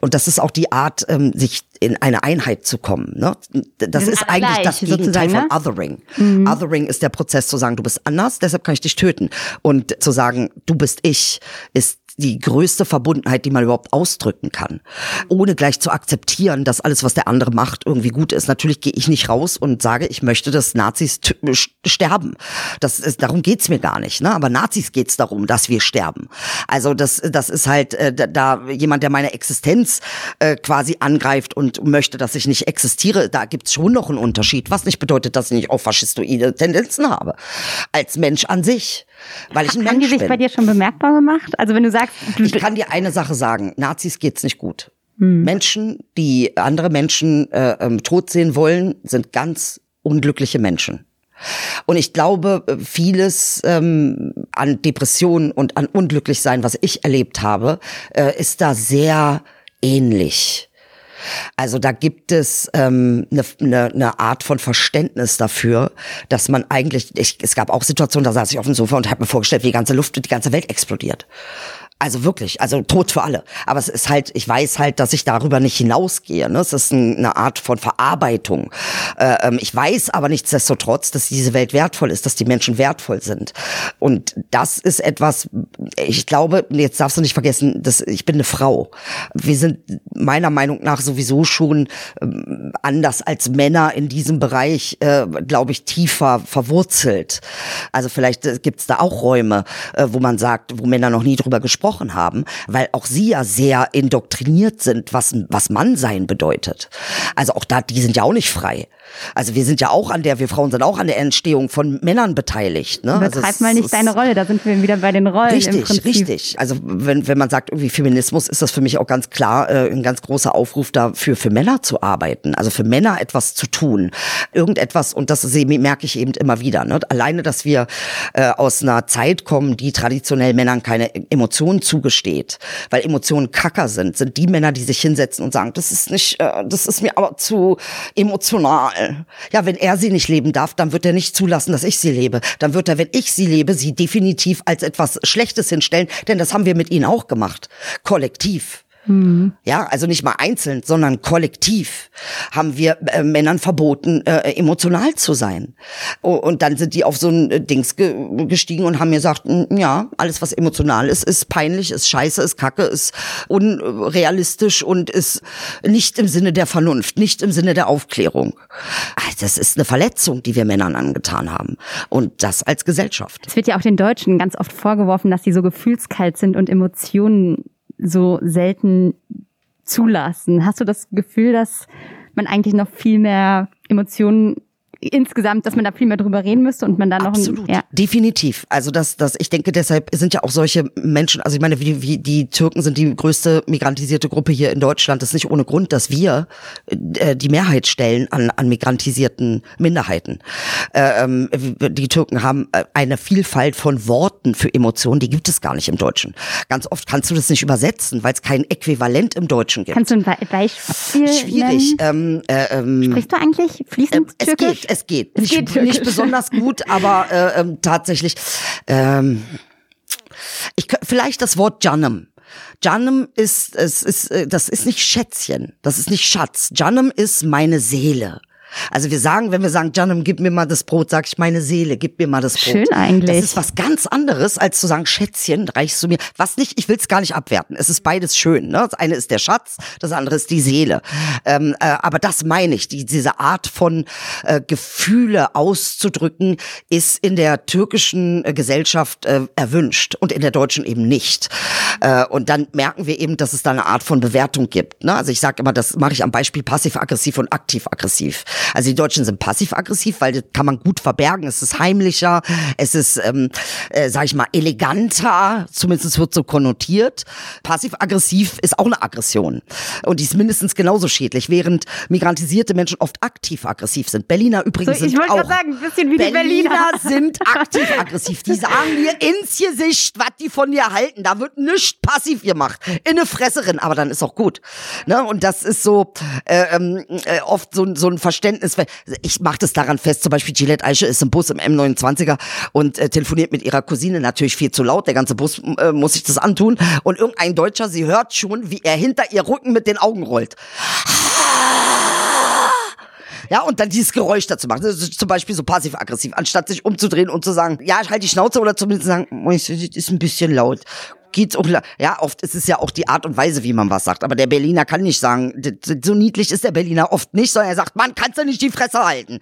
Speaker 7: Und das ist auch die Art, ähm, sich in eine Einheit zu kommen. Ne? Das ist eigentlich gleich, das Gegenteil von ne? Othering. Mhm. Othering ist der Prozess zu sagen, du bist anders, deshalb kann ich dich töten. Und zu sagen, du bist ich, ist die größte Verbundenheit, die man überhaupt ausdrücken kann. Ohne gleich zu akzeptieren, dass alles, was der andere macht, irgendwie gut ist. Natürlich gehe ich nicht raus und sage, ich möchte, dass Nazis sterben. Das ist, darum geht's mir gar nicht. Ne? Aber Nazis geht's darum, dass wir sterben. Also das, das ist halt äh, da jemand, der meine Existenz äh, quasi angreift und möchte, dass ich nicht existiere. Da gibt's schon noch einen Unterschied. Was nicht bedeutet, dass ich nicht auch faschistoide Tendenzen habe. Als Mensch an sich. Weil ich ein
Speaker 8: Haben
Speaker 7: Mensch
Speaker 8: die sich
Speaker 7: bin.
Speaker 8: bei dir schon bemerkbar gemacht? Also wenn du sagst, du
Speaker 7: ich kann dir eine Sache sagen: Nazis geht's nicht gut. Hm. Menschen, die andere Menschen äh, ähm, tot sehen wollen, sind ganz unglückliche Menschen. Und ich glaube, vieles ähm, an Depressionen und an Unglücklichsein, was ich erlebt habe, äh, ist da sehr ähnlich. Also da gibt es ähm, eine, eine, eine Art von Verständnis dafür, dass man eigentlich, ich, es gab auch Situationen, da saß ich auf dem Sofa und habe mir vorgestellt, wie die ganze Luft, die ganze Welt explodiert. Also wirklich, also tot für alle. Aber es ist halt, ich weiß halt, dass ich darüber nicht hinausgehe. Ne? Es ist ein, eine Art von Verarbeitung. Äh, ähm, ich weiß aber nichtsdestotrotz, dass diese Welt wertvoll ist, dass die Menschen wertvoll sind. Und das ist etwas, ich glaube, jetzt darfst du nicht vergessen, dass ich bin eine Frau. Wir sind meiner Meinung nach sowieso schon ähm, anders als Männer in diesem Bereich, äh, glaube ich, tiefer verwurzelt. Also vielleicht äh, gibt es da auch Räume, äh, wo man sagt, wo Männer noch nie drüber gesprochen gesprochen haben, weil auch sie ja sehr indoktriniert sind, was, was Mannsein bedeutet. Also auch da, die sind ja auch nicht frei. Also wir sind ja auch an der, wir Frauen sind auch an der Entstehung von Männern beteiligt. Ne?
Speaker 8: Übertreib
Speaker 7: also
Speaker 8: mal nicht deine Rolle, da sind wir wieder bei den Rollen.
Speaker 7: Richtig, richtig. Also wenn, wenn man sagt irgendwie Feminismus, ist das für mich auch ganz klar äh, ein ganz großer Aufruf dafür, für Männer zu arbeiten. Also für Männer etwas zu tun. Irgendetwas, und das merke ich eben immer wieder. Ne? Alleine, dass wir äh, aus einer Zeit kommen, die traditionell Männern keine Emotionen zugesteht, weil Emotionen Kacker sind, sind die Männer, die sich hinsetzen und sagen, das ist nicht, äh, das ist mir aber zu emotional ja, wenn er sie nicht leben darf, dann wird er nicht zulassen, dass ich sie lebe. Dann wird er, wenn ich sie lebe, sie definitiv als etwas Schlechtes hinstellen, denn das haben wir mit ihnen auch gemacht. Kollektiv. Mhm. Ja, also nicht mal einzeln, sondern kollektiv haben wir äh, Männern verboten, äh, emotional zu sein. und dann sind die auf so ein äh, Dings ge gestiegen und haben mir gesagt, ja, alles was emotional ist, ist peinlich, ist scheiße, ist kacke, ist unrealistisch und ist nicht im Sinne der Vernunft, nicht im Sinne der Aufklärung. Das ist eine Verletzung, die wir Männern angetan haben. Und das als Gesellschaft.
Speaker 8: Es wird ja auch den Deutschen ganz oft vorgeworfen, dass sie so gefühlskalt sind und Emotionen so selten zulassen. Hast du das Gefühl, dass man eigentlich noch viel mehr Emotionen insgesamt, dass man da viel mehr drüber reden müsste und man dann noch
Speaker 7: Absolut, ein, ja. definitiv. Also das, das, ich denke, deshalb sind ja auch solche Menschen. Also ich meine, wie, wie die Türken sind die größte migrantisierte Gruppe hier in Deutschland. Das ist nicht ohne Grund, dass wir äh, die Mehrheit stellen an, an migrantisierten Minderheiten. Äh, ähm, die Türken haben äh, eine Vielfalt von Worten für Emotionen, die gibt es gar nicht im Deutschen. Ganz oft kannst du das nicht übersetzen, weil es kein Äquivalent im Deutschen gibt.
Speaker 8: Kannst du ein Beispiel
Speaker 7: Schwierig.
Speaker 8: Ähm, äh, ähm, Sprichst du eigentlich fließend
Speaker 7: äh,
Speaker 8: Türkisch?
Speaker 7: Geht, es geht. Es nicht, geht nicht besonders gut, aber äh, ähm, tatsächlich. Ähm, ich vielleicht das Wort Jannem. Jannem ist, es ist, äh, das ist nicht Schätzchen, das ist nicht Schatz. Jannem ist meine Seele. Also wir sagen, wenn wir sagen, Janum, gib mir mal das Brot, sag ich meine Seele, gib mir mal das Brot.
Speaker 8: Schön eigentlich.
Speaker 7: Das ist was ganz anderes, als zu sagen, Schätzchen, reichst du mir. Was nicht, ich will es gar nicht abwerten. Es ist beides schön. Ne? Das eine ist der Schatz, das andere ist die Seele. Ähm, äh, aber das meine ich, die, diese Art von äh, Gefühle auszudrücken, ist in der türkischen äh, Gesellschaft äh, erwünscht und in der deutschen eben nicht. Äh, und dann merken wir eben, dass es da eine Art von Bewertung gibt. Ne? Also ich sage immer, das mache ich am Beispiel passiv-aggressiv und aktiv-aggressiv. Also die Deutschen sind passiv-aggressiv, weil das kann man gut verbergen. Es ist heimlicher, es ist, ähm, äh, sag ich mal, eleganter, zumindest wird so konnotiert. Passiv-aggressiv ist auch eine Aggression. Und die ist mindestens genauso schädlich, während migrantisierte Menschen oft aktiv-aggressiv sind. Berliner übrigens
Speaker 8: So, ich
Speaker 7: sind
Speaker 8: wollte
Speaker 7: auch.
Speaker 8: gerade sagen, ein bisschen wie die
Speaker 7: Berliner
Speaker 8: Berliner.
Speaker 7: sind aktiv-aggressiv. Die sagen dir ins Gesicht, was die von dir halten. Da wird nichts passiv gemacht. In eine Fresserin, aber dann ist auch gut. Ne? Und das ist so äh, ähm, äh, oft so, so ein Verständnis. Ich mache das daran fest, zum Beispiel Gillette Eiche ist im Bus im M29er und äh, telefoniert mit ihrer Cousine natürlich viel zu laut. Der ganze Bus äh, muss sich das antun. Und irgendein Deutscher, sie hört schon, wie er hinter ihr Rücken mit den Augen rollt. Ja, und dann dieses Geräusch dazu machen. Das ist zum Beispiel so passiv-aggressiv, anstatt sich umzudrehen und zu sagen, ja, ich halte die Schnauze oder zumindest sagen, "Oh, es ist ein bisschen laut. Geht's auch, ja, oft ist es ja auch die Art und Weise, wie man was sagt. Aber der Berliner kann nicht sagen, so niedlich ist der Berliner oft nicht, sondern er sagt, man kannst ja nicht die Fresse halten.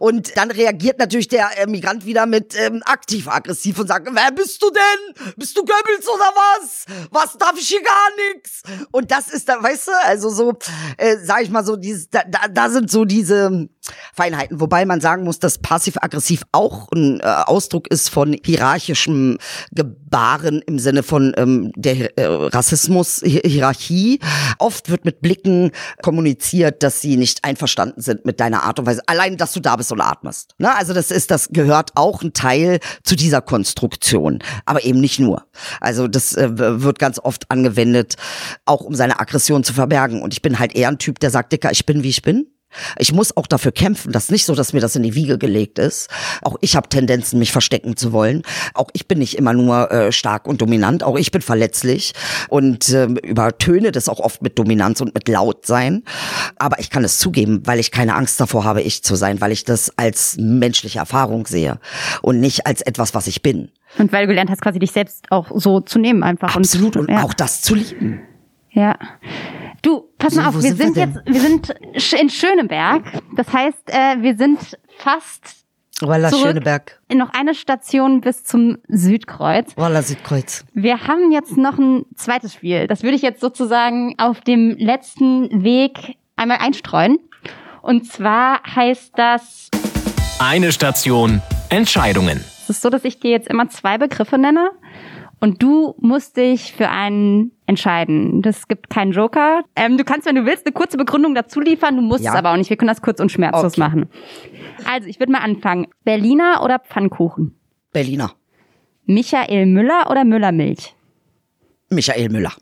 Speaker 7: Und dann reagiert natürlich der äh, Migrant wieder mit ähm, aktiv-aggressiv und sagt, wer bist du denn? Bist du Goebbels oder was? Was darf ich hier gar nix? Und das ist da, weißt du, also so, äh, sag ich mal so, dieses, da, da, da sind so diese Feinheiten. Wobei man sagen muss, dass passiv-aggressiv auch ein äh, Ausdruck ist von hierarchischem Gebaren im Sinne von ähm, der äh, Rassismus, Hi- Hierarchie. Oft wird mit Blicken kommuniziert, dass sie nicht einverstanden sind mit deiner Art und Weise. Allein, dass du da bist und atmest. Ne? Also das ist, das gehört auch ein Teil zu dieser Konstruktion, aber eben nicht nur. Also das äh, wird ganz oft angewendet, auch um seine Aggression zu verbergen. Und ich bin halt eher ein Typ, der sagt, Dicker, ich bin wie ich bin. Ich muss auch dafür kämpfen. Das ist nicht so, dass mir das in die Wiege gelegt ist. Auch ich habe Tendenzen, mich verstecken zu wollen. Auch ich bin nicht immer nur äh, stark und dominant. Auch ich bin verletzlich und ähm, übertöne das auch oft mit Dominanz und mit Lautsein. Aber ich kann es zugeben, weil ich keine Angst davor habe, ich zu sein, weil ich das als menschliche Erfahrung sehe und nicht als etwas, was ich bin.
Speaker 8: Und weil du gelernt hast, quasi dich selbst auch so zu nehmen einfach.
Speaker 7: Absolut. Und
Speaker 8: ja.
Speaker 7: auch das zu lieben.
Speaker 8: Ja. Du, pass mal
Speaker 7: So,
Speaker 8: auf, wir
Speaker 7: sind wir
Speaker 8: sind,
Speaker 7: denn?
Speaker 8: jetzt, wir sind in Schöneberg. Das heißt, äh, wir sind fast
Speaker 7: Walla
Speaker 8: Zurück.
Speaker 7: Schöneberg.
Speaker 8: in noch eine Station bis zum Südkreuz.
Speaker 7: Walla Südkreuz.
Speaker 8: Wir haben jetzt noch ein zweites Spiel. Das würde ich jetzt sozusagen auf dem letzten Weg einmal einstreuen. Und zwar heißt das,
Speaker 6: Eine Station Entscheidungen.
Speaker 8: es ist so, dass ich dir jetzt immer zwei Begriffe nenne. Und du musst dich für einen entscheiden. Das gibt keinen Joker. Ähm, du kannst, wenn du willst, eine kurze Begründung dazu liefern. Du musst
Speaker 7: Ja.
Speaker 8: es aber auch nicht. Wir können das kurz und schmerzlos
Speaker 7: Okay.
Speaker 8: machen. Also, ich würde mal anfangen. Berliner oder Pfannkuchen?
Speaker 7: Berliner.
Speaker 8: Michael Müller oder Müllermilch?
Speaker 7: Michael Müller.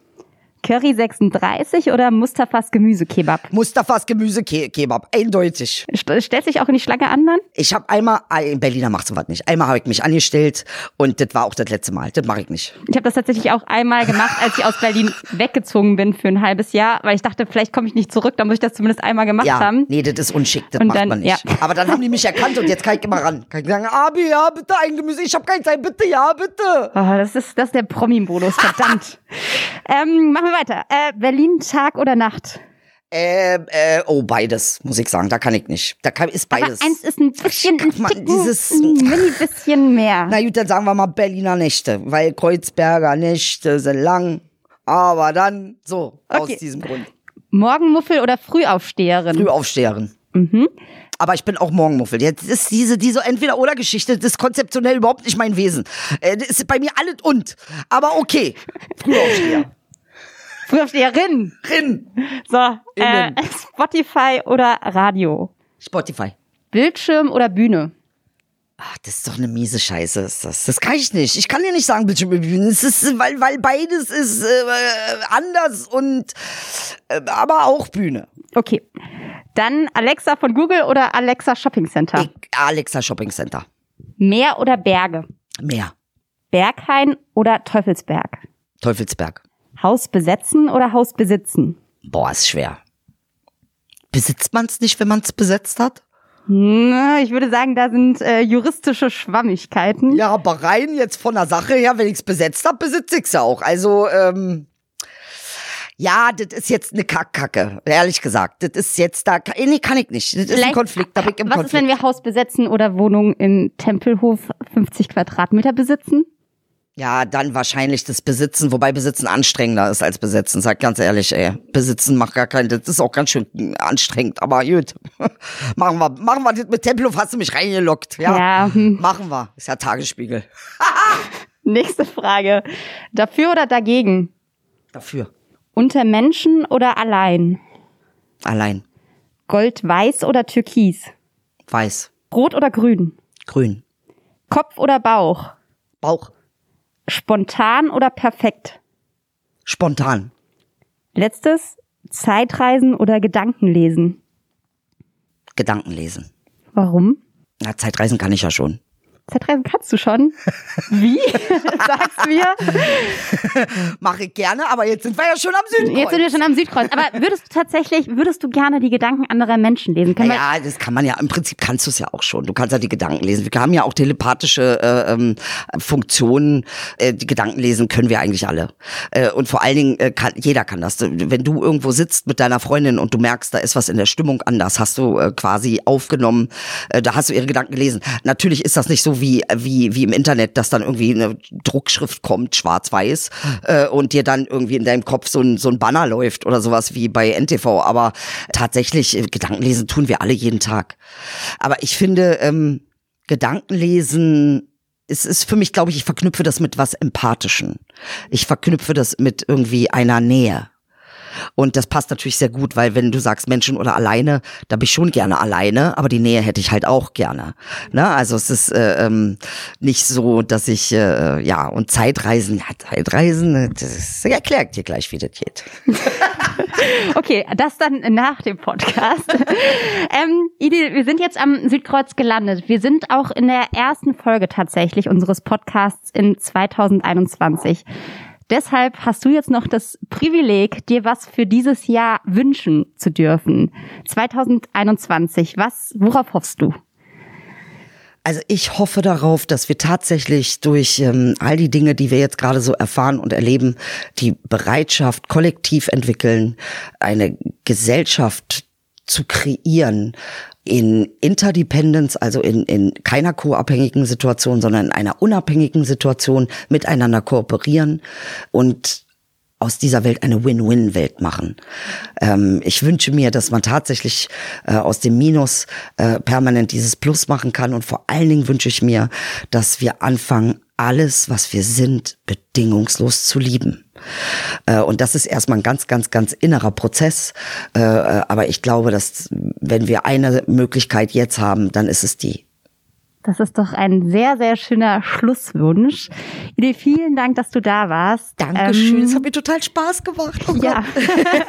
Speaker 8: Curry 36 oder Mustafas Gemüsekebab?
Speaker 7: Mustafas Gemüsekebab, eindeutig.
Speaker 8: St- Stellt sich auch in die Schlange an dann?
Speaker 7: Ich habe einmal, ein Berliner macht sowas nicht. Einmal habe ich mich angestellt und das war auch das letzte Mal. Das mache ich nicht.
Speaker 8: Ich habe das tatsächlich auch einmal gemacht, als ich aus Berlin weggezogen bin für ein halbes Jahr, weil ich dachte, vielleicht komme ich nicht zurück, dann muss ich das zumindest einmal gemacht
Speaker 7: Ja,
Speaker 8: haben.
Speaker 7: nee, das ist unschick, das
Speaker 8: Und
Speaker 7: macht
Speaker 8: dann-
Speaker 7: man nicht.
Speaker 8: ja.
Speaker 7: Aber dann haben die mich erkannt und jetzt kann ich immer ran. Kann ich sagen, Abi, ja, bitte ein Gemüse, ich habe keine Zeit, bitte, ja, bitte.
Speaker 8: Oh, das ist das ist der Promi-Modus, verdammt. ähm, machen wir weiter. Äh, Berlin Tag oder Nacht?
Speaker 7: Äh, äh, oh, beides, muss ich sagen, da kann ich nicht. Da kann, ist beides.
Speaker 8: Aber eins ist ein bisschen,
Speaker 7: Guck mal,
Speaker 8: Ticken,
Speaker 7: dieses-
Speaker 8: ein mini bisschen mehr.
Speaker 7: Na gut, dann sagen wir mal Berliner Nächte, weil Kreuzberger Nächte sind lang. Aber dann so, aus
Speaker 8: Okay.
Speaker 7: diesem Grund.
Speaker 8: Morgenmuffel oder Frühaufsteherin?
Speaker 7: Frühaufsteherin.
Speaker 8: Mhm.
Speaker 7: Aber ich bin auch Morgenmuffel. Jetzt ist diese, diese Entweder-Oder-Geschichte, das ist konzeptionell überhaupt nicht mein Wesen. Äh, das ist bei mir alles und. Aber okay. Frühaufsteher.
Speaker 8: Frühaufsteherin.
Speaker 7: Rin.
Speaker 8: So, äh,
Speaker 7: Innen.
Speaker 8: Spotify oder Radio?
Speaker 7: Spotify.
Speaker 8: Bildschirm oder Bühne?
Speaker 7: Ach, das ist doch eine miese Scheiße, ist das. Das kann ich nicht. Ich kann dir nicht sagen, Bildschirm Bühne. Es ist, weil, weil beides ist äh, anders und äh, aber auch Bühne.
Speaker 8: Okay. Dann Alexa von Google oder Alexa Shopping Center?
Speaker 7: Ich, Alexa Shopping Center.
Speaker 8: Meer oder Berge?
Speaker 7: Mehr.
Speaker 8: Berghain oder Teufelsberg?
Speaker 7: Teufelsberg.
Speaker 8: Haus besetzen oder Haus besitzen?
Speaker 7: Boah, ist schwer. Besitzt man es nicht, wenn man es besetzt hat?
Speaker 8: Na, Ich würde sagen, da sind äh, juristische Schwammigkeiten.
Speaker 7: Ja, aber rein jetzt von der Sache her, wenn ich es besetzt habe, besitze ich es ja auch. Also, ähm, ja, das ist jetzt eine Kackkacke, ehrlich gesagt. Das ist jetzt da, nee, kann ich nicht. Das ist ein Konflikt, da bin ich im
Speaker 8: Was
Speaker 7: Konflikt.
Speaker 8: ist, wenn wir Haus besetzen oder Wohnung in Tempelhof 50 Quadratmeter besitzen?
Speaker 7: Ja, dann wahrscheinlich das Besitzen, wobei Besitzen anstrengender ist als Besitzen, sag ganz ehrlich, ey. Besitzen macht gar keinen, das ist auch ganz schön anstrengend, aber gut. machen wir, machen wir das mit Tempelhof, hast du mich reingelockt, ja?
Speaker 8: Ja.
Speaker 7: Machen wir. Ist ja Tagesspiegel.
Speaker 8: Nächste Frage. Dafür oder dagegen?
Speaker 7: Dafür.
Speaker 8: Unter Menschen oder allein?
Speaker 7: Allein.
Speaker 8: Gold, weiß oder türkis?
Speaker 7: Weiß.
Speaker 8: Rot oder grün?
Speaker 7: Grün.
Speaker 8: Kopf oder Bauch?
Speaker 7: Bauch.
Speaker 8: Spontan oder perfekt?
Speaker 7: Spontan.
Speaker 8: Letztes, Zeitreisen oder Gedankenlesen?
Speaker 7: Gedanken lesen.
Speaker 8: Warum?
Speaker 7: Na, Zeitreisen kann ich ja schon.
Speaker 8: Zeitreisen kannst du schon. Wie? Sag's mir.
Speaker 7: Mache ich gerne, aber jetzt sind wir ja schon am Südkreuz.
Speaker 8: Jetzt sind wir schon am Südkreuz. Aber würdest du tatsächlich, würdest du gerne die Gedanken anderer Menschen lesen? Können wir-
Speaker 7: Ja, das kann man ja, im Prinzip kannst du es ja auch schon. Du kannst ja die Gedanken lesen. Wir haben ja auch telepathische äh, ähm, Funktionen. Äh, die Gedanken lesen können wir eigentlich alle. Äh, und vor allen Dingen, äh, kann, jeder kann das. Wenn du irgendwo sitzt mit deiner Freundin und du merkst, da ist was in der Stimmung anders, hast du äh, quasi aufgenommen, äh, da hast du ihre Gedanken gelesen. Natürlich ist das nicht so wie, wie, wie im Internet, dass dann irgendwie eine Druckschrift kommt, schwarz-weiß, äh, und dir dann irgendwie in deinem Kopf so ein, so ein Banner läuft oder sowas wie bei NTV. Aber tatsächlich, äh, Gedankenlesen tun wir alle jeden Tag. Aber ich finde, ähm, Gedankenlesen es ist für mich, glaube ich, ich verknüpfe das mit was Empathischen. Ich verknüpfe das mit irgendwie einer Nähe. Und das passt natürlich sehr gut, weil wenn du sagst Menschen oder alleine, da bin ich schon gerne alleine, aber die Nähe hätte ich halt auch gerne. Ne? Also es ist äh, ähm, nicht so, dass ich, äh, ja, und Zeitreisen, ja, Zeitreisen, das ist, erkläre ich dir gleich, wie das geht.
Speaker 8: Okay, das dann nach dem Podcast. ähm, Idil, wir sind jetzt am Südkreuz gelandet. Wir sind auch in der ersten Folge tatsächlich unseres Podcasts in 2021. Deshalb hast du jetzt noch das Privileg, dir was für dieses Jahr wünschen zu dürfen. 2021, was, worauf hoffst du?
Speaker 7: Also ich hoffe darauf, dass wir tatsächlich durch ähm, all die Dinge, die wir jetzt gerade so erfahren und erleben, die Bereitschaft kollektiv entwickeln, eine Gesellschaft zu kreieren in Interdependence, also in, in keiner co-abhängigen Situation, sondern in einer unabhängigen Situation miteinander kooperieren und aus dieser Welt eine Win-Win-Welt machen. Ähm, ich wünsche mir, dass man tatsächlich äh, aus dem Minus äh, permanent dieses Plus machen kann. Und vor allen Dingen wünsche ich mir, dass wir anfangen, alles, was wir sind, bedingungslos zu lieben. Äh, und das ist erstmal ein ganz, ganz, ganz innerer Prozess. Äh, äh, aber ich glaube, dass wenn wir eine Möglichkeit jetzt haben, dann ist es die.
Speaker 8: Das ist doch ein sehr, sehr schöner Schlusswunsch. Idil, vielen Dank, dass du da warst.
Speaker 7: Dankeschön,
Speaker 8: Ähm,
Speaker 7: es hat mir total Spaß gemacht. Oh.
Speaker 8: Ja.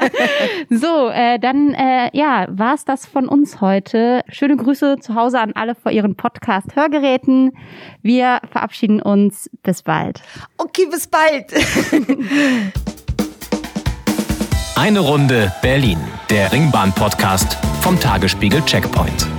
Speaker 8: so, äh, dann äh, ja, war's das von uns heute. Schöne Grüße zu Hause an alle vor ihren Podcast-Hörgeräten. Wir verabschieden uns. Bis bald.
Speaker 7: Okay, bis bald.
Speaker 6: Eine Runde Berlin, der Ringbahn-Podcast vom Tagesspiegel Checkpoint.